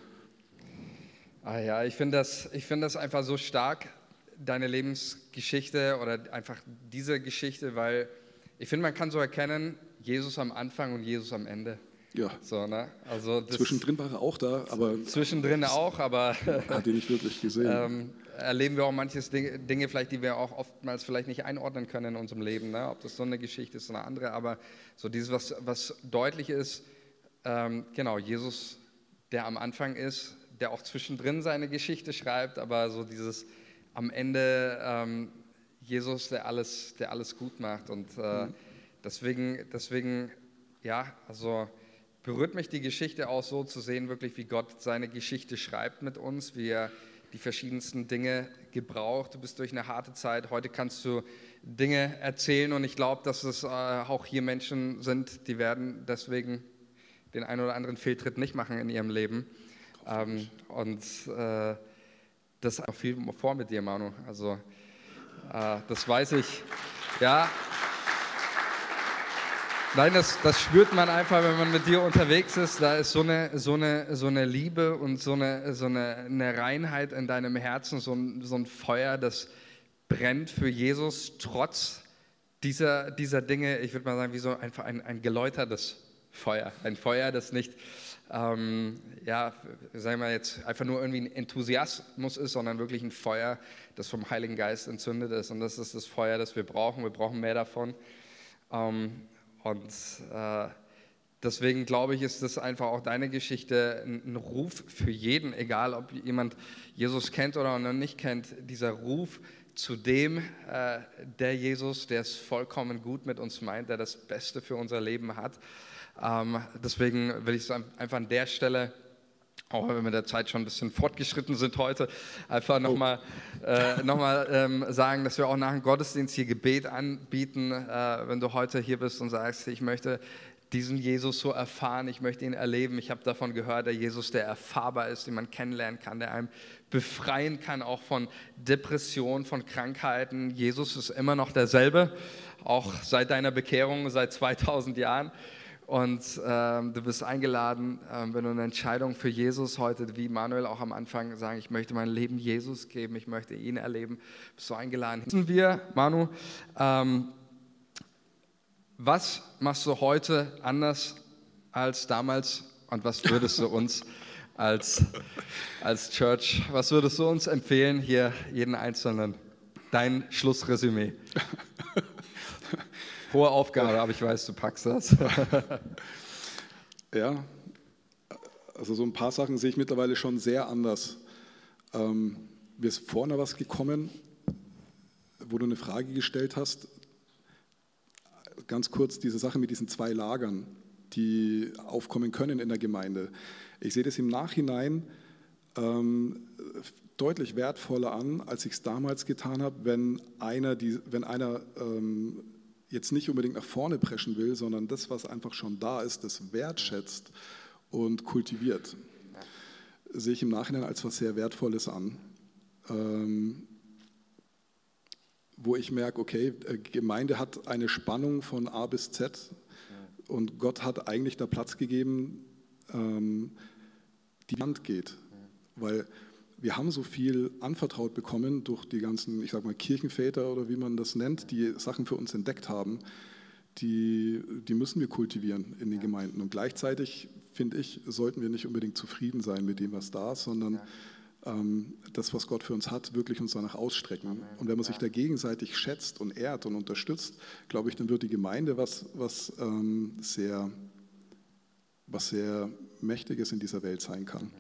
Ah ja, ich finde das, find das einfach so stark, deine Lebensgeschichte oder einfach diese Geschichte, weil ich finde, man kann so erkennen, Jesus am Anfang und Jesus am Ende. Ja. So, ne? also zwischendrin war er auch da, aber. Zwischendrin auch, aber. Hat ihn nicht wirklich gesehen. ähm, erleben wir auch manches Dinge, Dinge, vielleicht, die wir auch oftmals vielleicht nicht einordnen können in unserem Leben. Ne? Ob das so eine Geschichte ist oder eine andere, aber so dieses, was, was deutlich ist, ähm, genau, Jesus, der am Anfang ist, der auch zwischendrin seine Geschichte schreibt, aber so dieses am Ende. Ähm, Jesus, der alles, der alles gut macht. Und äh, mhm. deswegen, deswegen, ja, also berührt mich die Geschichte auch so zu sehen, wirklich, wie Gott seine Geschichte schreibt mit uns, wie er die verschiedensten Dinge gebraucht. Du bist durch eine harte Zeit. Heute kannst du Dinge erzählen und ich glaube, dass es äh, auch hier Menschen sind, die werden deswegen den einen oder anderen Fehltritt nicht machen in ihrem Leben. Ähm, und äh, das ist auch viel vor mit dir, Manu. Also äh, das weiß ich. Ja. Nein, das, das spürt man einfach, wenn man mit dir unterwegs ist. Da ist so eine, so eine, so eine Liebe und so eine, so eine, eine Reinheit in deinem Herzen, so ein, so ein Feuer, das brennt für Jesus, trotz dieser, dieser Dinge. Ich würde mal sagen, wie so einfach ein, ein geläutertes Feuer. Ein Feuer, das nicht ähm, ja, sagen wir jetzt einfach nur irgendwie ein Enthusiasmus ist, sondern wirklich ein Feuer, das vom Heiligen Geist entzündet ist. Und das ist das Feuer, das wir brauchen. Wir brauchen mehr davon. Ähm, und äh, deswegen glaube ich, ist das einfach auch deine Geschichte ein, Ruf für jeden, egal ob jemand Jesus kennt oder noch nicht kennt. Dieser Ruf zu dem, äh, der Jesus, der es vollkommen gut mit uns meint, der das Beste für unser Leben hat. Ähm, deswegen will ich es einfach an der Stelle auch wenn wir der Zeit schon ein bisschen fortgeschritten sind heute, einfach nochmal äh, noch ähm, sagen, dass wir auch nach dem Gottesdienst hier Gebet anbieten, äh, wenn du heute hier bist und sagst, ich möchte diesen Jesus so erfahren, ich möchte ihn erleben. Ich habe davon gehört, der Jesus, der erfahrbar ist, den man kennenlernen kann, der einem befreien kann, auch von Depressionen, von Krankheiten. Jesus ist immer noch derselbe, auch seit deiner Bekehrung, seit 2000 Jahren. Und ähm, du bist eingeladen, ähm, wenn du eine Entscheidung für Jesus heute, wie Manuel auch am Anfang sagen, ich möchte mein Leben Jesus geben, ich möchte ihn erleben, bist du eingeladen. Wissen wir, Manu, ähm, was machst du heute anders als damals und was würdest du uns als, als Church, was würdest du uns empfehlen, hier jeden Einzelnen? Dein Schlussresümee. Hohe Aufgabe, aber ich weiß, du packst das. ja, also so ein paar Sachen sehe ich mittlerweile schon sehr anders. Ähm, mir ist vorne was gekommen, wo du eine Frage gestellt hast. Ganz kurz diese Sache mit diesen zwei Lagern, die aufkommen können in der Gemeinde. Ich sehe das im Nachhinein ähm, deutlich wertvoller an, als ich es damals getan habe, wenn einer, die, wenn einer ähm, jetzt nicht unbedingt nach vorne preschen will, sondern das, was einfach schon da ist, das wertschätzt und kultiviert. Sehe ich im Nachhinein als was sehr Wertvolles an. Ähm, wo ich merke, okay, äh, Gemeinde hat eine Spannung von A bis Z und Gott hat eigentlich da Platz gegeben, ähm, die Hand geht. Weil wir haben so viel anvertraut bekommen durch die ganzen, ich sag mal, Kirchenväter oder wie man das nennt, die Sachen für uns entdeckt haben, die, die müssen wir kultivieren in den Gemeinden. Und gleichzeitig, finde ich, sollten wir nicht unbedingt zufrieden sein mit dem, was da ist, sondern ja. ähm, das, was Gott für uns hat, wirklich uns danach ausstrecken. Amen. Und wenn man sich da gegenseitig schätzt und ehrt und unterstützt, glaube ich, dann wird die Gemeinde was, was, ähm, sehr, was sehr Mächtiges in dieser Welt sein kann.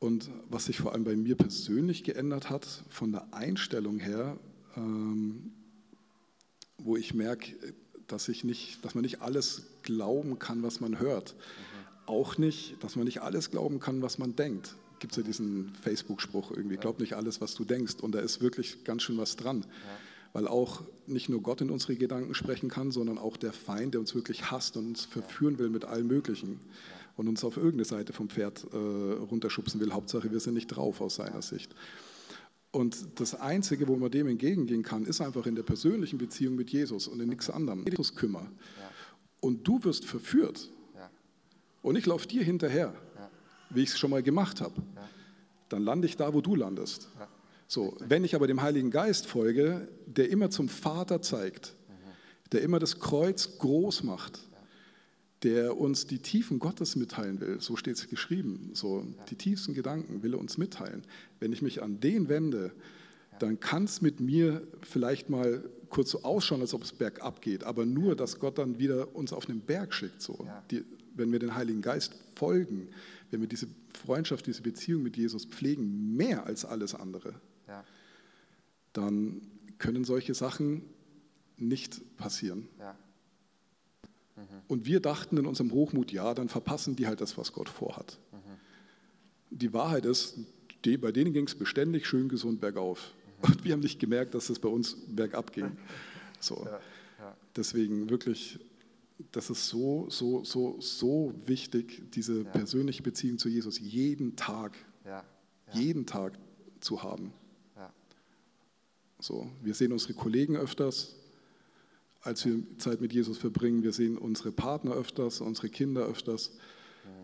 Und was sich vor allem bei mir persönlich geändert hat, von der Einstellung her, ähm, wo ich merke, dass, ich nicht, dass man nicht alles glauben kann, was man hört. Mhm. Auch nicht, dass man nicht alles glauben kann, was man denkt. Gibt es ja diesen Facebook-Spruch irgendwie, glaub nicht alles, was du denkst. Und da ist wirklich ganz schön was dran. Ja. Weil auch nicht nur Gott in unsere Gedanken sprechen kann, sondern auch der Feind, der uns wirklich hasst und uns verführen will mit allem Möglichen. Ja und uns auf irgendeine Seite vom Pferd äh, runterschubsen will. Hauptsache, wir sind nicht drauf aus seiner Sicht. Und das Einzige, wo man dem entgegengehen kann, ist einfach in der persönlichen Beziehung mit Jesus und in nichts anderem. Jesus kümmern. Ja. Und du wirst verführt. Ja. Und ich laufe dir hinterher, ja. wie ich es schon mal gemacht habe. Dann lande ich da, wo du landest. So, wenn ich aber dem Heiligen Geist folge, der immer zum Vater zeigt, mhm. der immer das Kreuz groß macht, der uns die Tiefen Gottes mitteilen will. So steht es geschrieben. So, die tiefsten Gedanken will er uns mitteilen. Wenn ich mich an den wende, dann kann es mit mir vielleicht mal kurz so ausschauen, als ob es bergab geht, aber nur, dass Gott dann wieder uns auf einen Berg schickt. So. Die, wenn wir den Heiligen Geist folgen, wenn wir diese Freundschaft, diese Beziehung mit Jesus pflegen, mehr als alles andere, ja. dann können solche Sachen nicht passieren. Ja. Und wir dachten in unserem Hochmut, ja, dann verpassen die halt das, was Gott vorhat. Mhm. Die Wahrheit ist, die, bei denen ging es beständig schön gesund bergauf. Und wir haben nicht gemerkt, dass es bei uns bergab ging. So. Ja, ja. Deswegen wirklich, das ist so, so, so, so wichtig, diese ja. persönliche Beziehung zu Jesus jeden Tag, jeden Tag zu haben. So, wir sehen unsere Kollegen öfters, als wir Zeit mit Jesus verbringen. Wir sehen unsere Partner öfters, unsere Kinder öfters.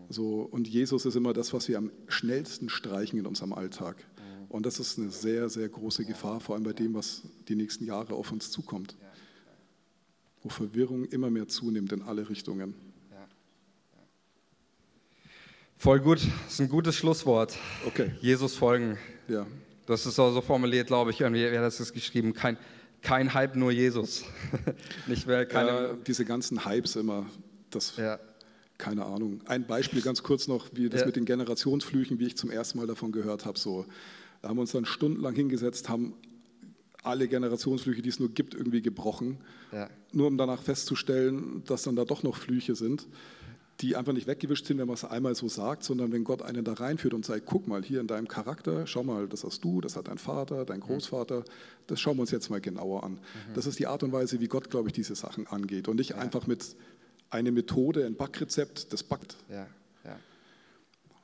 So, und Jesus ist immer das, was wir am schnellsten streichen in unserem Alltag. Und das ist eine sehr, sehr große Gefahr, vor allem bei dem, was die nächsten Jahre auf uns zukommt. Wo Verwirrung immer mehr zunimmt in alle Richtungen. Voll gut, das ist ein gutes Schlusswort. Okay. Jesus folgen. Ja. Hast es auch so formuliert, glaube ich, irgendwie, wer hat das geschrieben? Kein, kein Hype, nur Jesus. Nicht mehr keine ja, diese ganzen Hypes immer, das, ja. keine Ahnung. Ein Beispiel ganz kurz noch, wie das ja. mit den Generationsflüchen, wie ich zum ersten Mal davon gehört habe. So, da haben wir uns dann stundenlang hingesetzt, haben alle Generationsflüche, die es nur gibt, irgendwie gebrochen, nur um danach festzustellen, dass dann da doch noch Flüche sind. Die einfach nicht weggewischt sind, wenn man es einmal so sagt, sondern wenn Gott einen da reinführt und sagt, guck mal hier in deinem Charakter, schau mal, das hast du, das hat dein Vater, dein Großvater, das schauen wir uns jetzt mal genauer an. Mhm. Das ist die Art und Weise, wie Gott, glaube ich, diese Sachen angeht und nicht ja. einfach mit einer Methode, ein Backrezept, das backt. Ja. Ja.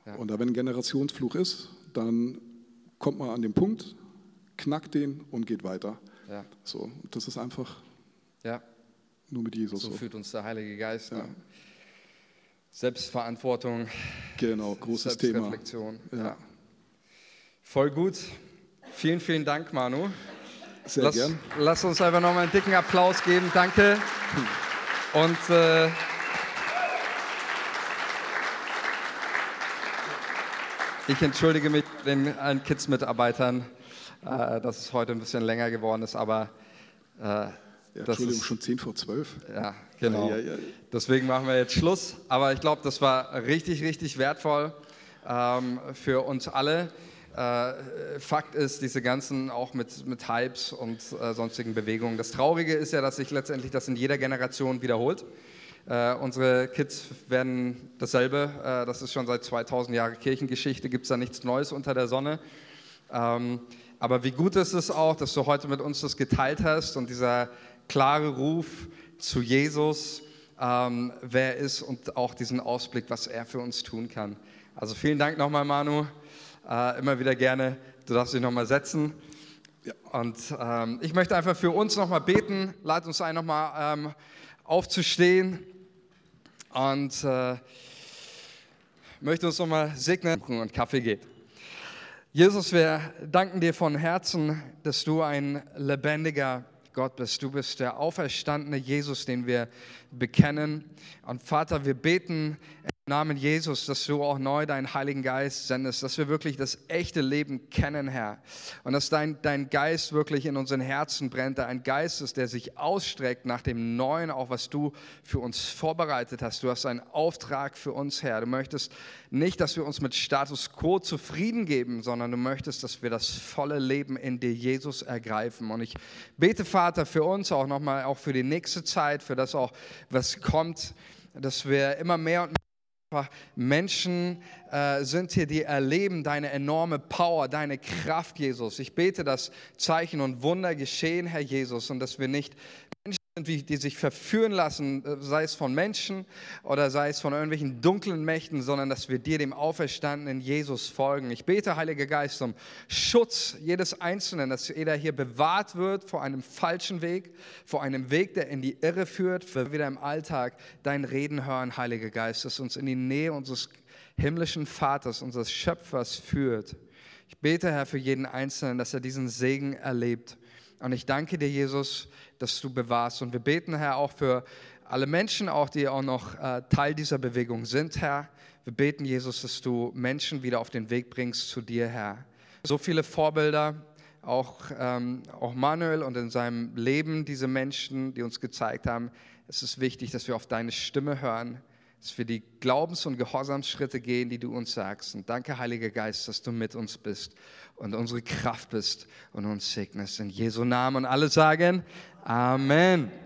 Ja. Und da, wenn ein Generationsfluch ist, dann kommt man an den Punkt, knackt den und geht weiter. Ja. So, das ist einfach ja. nur mit Jesus. So, so. führt uns der Heilige Geist. Ja. Ne? Selbstverantwortung. Genau, großes Selbstreflexion. Thema. Ja. Voll gut. Vielen, vielen Dank, Manu. Sehr lass, gern. Lass uns einfach nochmal einen dicken Applaus geben. Danke. Und äh, ich entschuldige mich den allen Kids-Mitarbeitern, äh, dass es heute ein bisschen länger geworden ist, aber äh, ja, Entschuldigung, ist, schon 10 vor 12. Ja, genau. Ja, ja, Deswegen machen wir jetzt Schluss. Aber ich glaube, das war richtig, richtig wertvoll ähm, für uns alle. Äh, Fakt ist, diese ganzen, auch mit, mit Hypes und äh, sonstigen Bewegungen. Das Traurige ist ja, dass sich letztendlich das in jeder Generation wiederholt. Äh, unsere Kids werden dasselbe. Äh, das ist schon seit 2000 Jahren Kirchengeschichte, gibt es da nichts Neues unter der Sonne. Ähm, aber wie gut ist es auch, dass du heute mit uns das geteilt hast und dieser klare Ruf zu Jesus, ähm, wer er ist und auch diesen Ausblick, was er für uns tun kann. Also vielen Dank nochmal, Manu. Äh, immer wieder gerne. Du darfst dich nochmal setzen. Und ähm, ich möchte einfach für uns nochmal beten. Lad uns ein, nochmal ähm, aufzustehen. Und äh, möchte uns nochmal segnen und Kaffee geht. Jesus, wir danken dir von Herzen, dass du ein lebendiger Gott bist. Du bist der auferstandene Jesus, den wir bekennen. Und Vater, wir beten Namen Jesus, dass du auch neu deinen Heiligen Geist sendest, dass wir wirklich das echte Leben kennen, Herr. Und dass dein, dein Geist wirklich in unseren Herzen brennt, ein Geist ist, der sich ausstreckt nach dem Neuen, auch was du für uns vorbereitet hast. Du hast einen Auftrag für uns, Herr. Du möchtest nicht, dass wir uns mit Status quo zufrieden geben, sondern du möchtest, dass wir das volle Leben in dir, Jesus, ergreifen. Und ich bete, Vater, für uns auch nochmal, auch für die nächste Zeit, für das auch, was kommt, dass wir immer mehr und mehr Menschen äh, sind hier, die erleben deine enorme Power, deine Kraft, Jesus. Ich bete, dass Zeichen und Wunder geschehen, Herr Jesus, und dass wir nicht die sich verführen lassen, äh, sei es von Menschen oder sei es von irgendwelchen dunklen Mächten, sondern dass wir dir, dem auferstandenen Jesus, folgen. Ich bete, Heiliger Geist, um Schutz jedes Einzelnen, dass jeder hier bewahrt wird vor einem falschen Weg, vor einem Weg, der in die Irre führt, für wieder im Alltag dein Reden hören, Heiliger Geist, dass uns in die Nähe unseres himmlischen Vaters, unseres Schöpfers führt. Ich bete, Herr, für jeden Einzelnen, dass er diesen Segen erlebt. Und ich danke dir, Jesus, dass du bewahrst. Und wir beten, Herr, auch für alle Menschen, auch die auch noch äh, Teil dieser Bewegung sind, Herr. Wir beten, Jesus, dass du Menschen wieder auf den Weg bringst zu dir, Herr. So viele Vorbilder, auch, ähm, auch Manuel und in seinem Leben diese Menschen, die uns gezeigt haben, es ist wichtig, dass wir auf deine Stimme hören, dass wir die Glaubens- und Gehorsamsschritte gehen, die du uns sagst. Und danke, Heiliger Geist, dass du mit uns bist und unsere Kraft bist und uns segnest. In Jesu Namen und alle sagen Amen.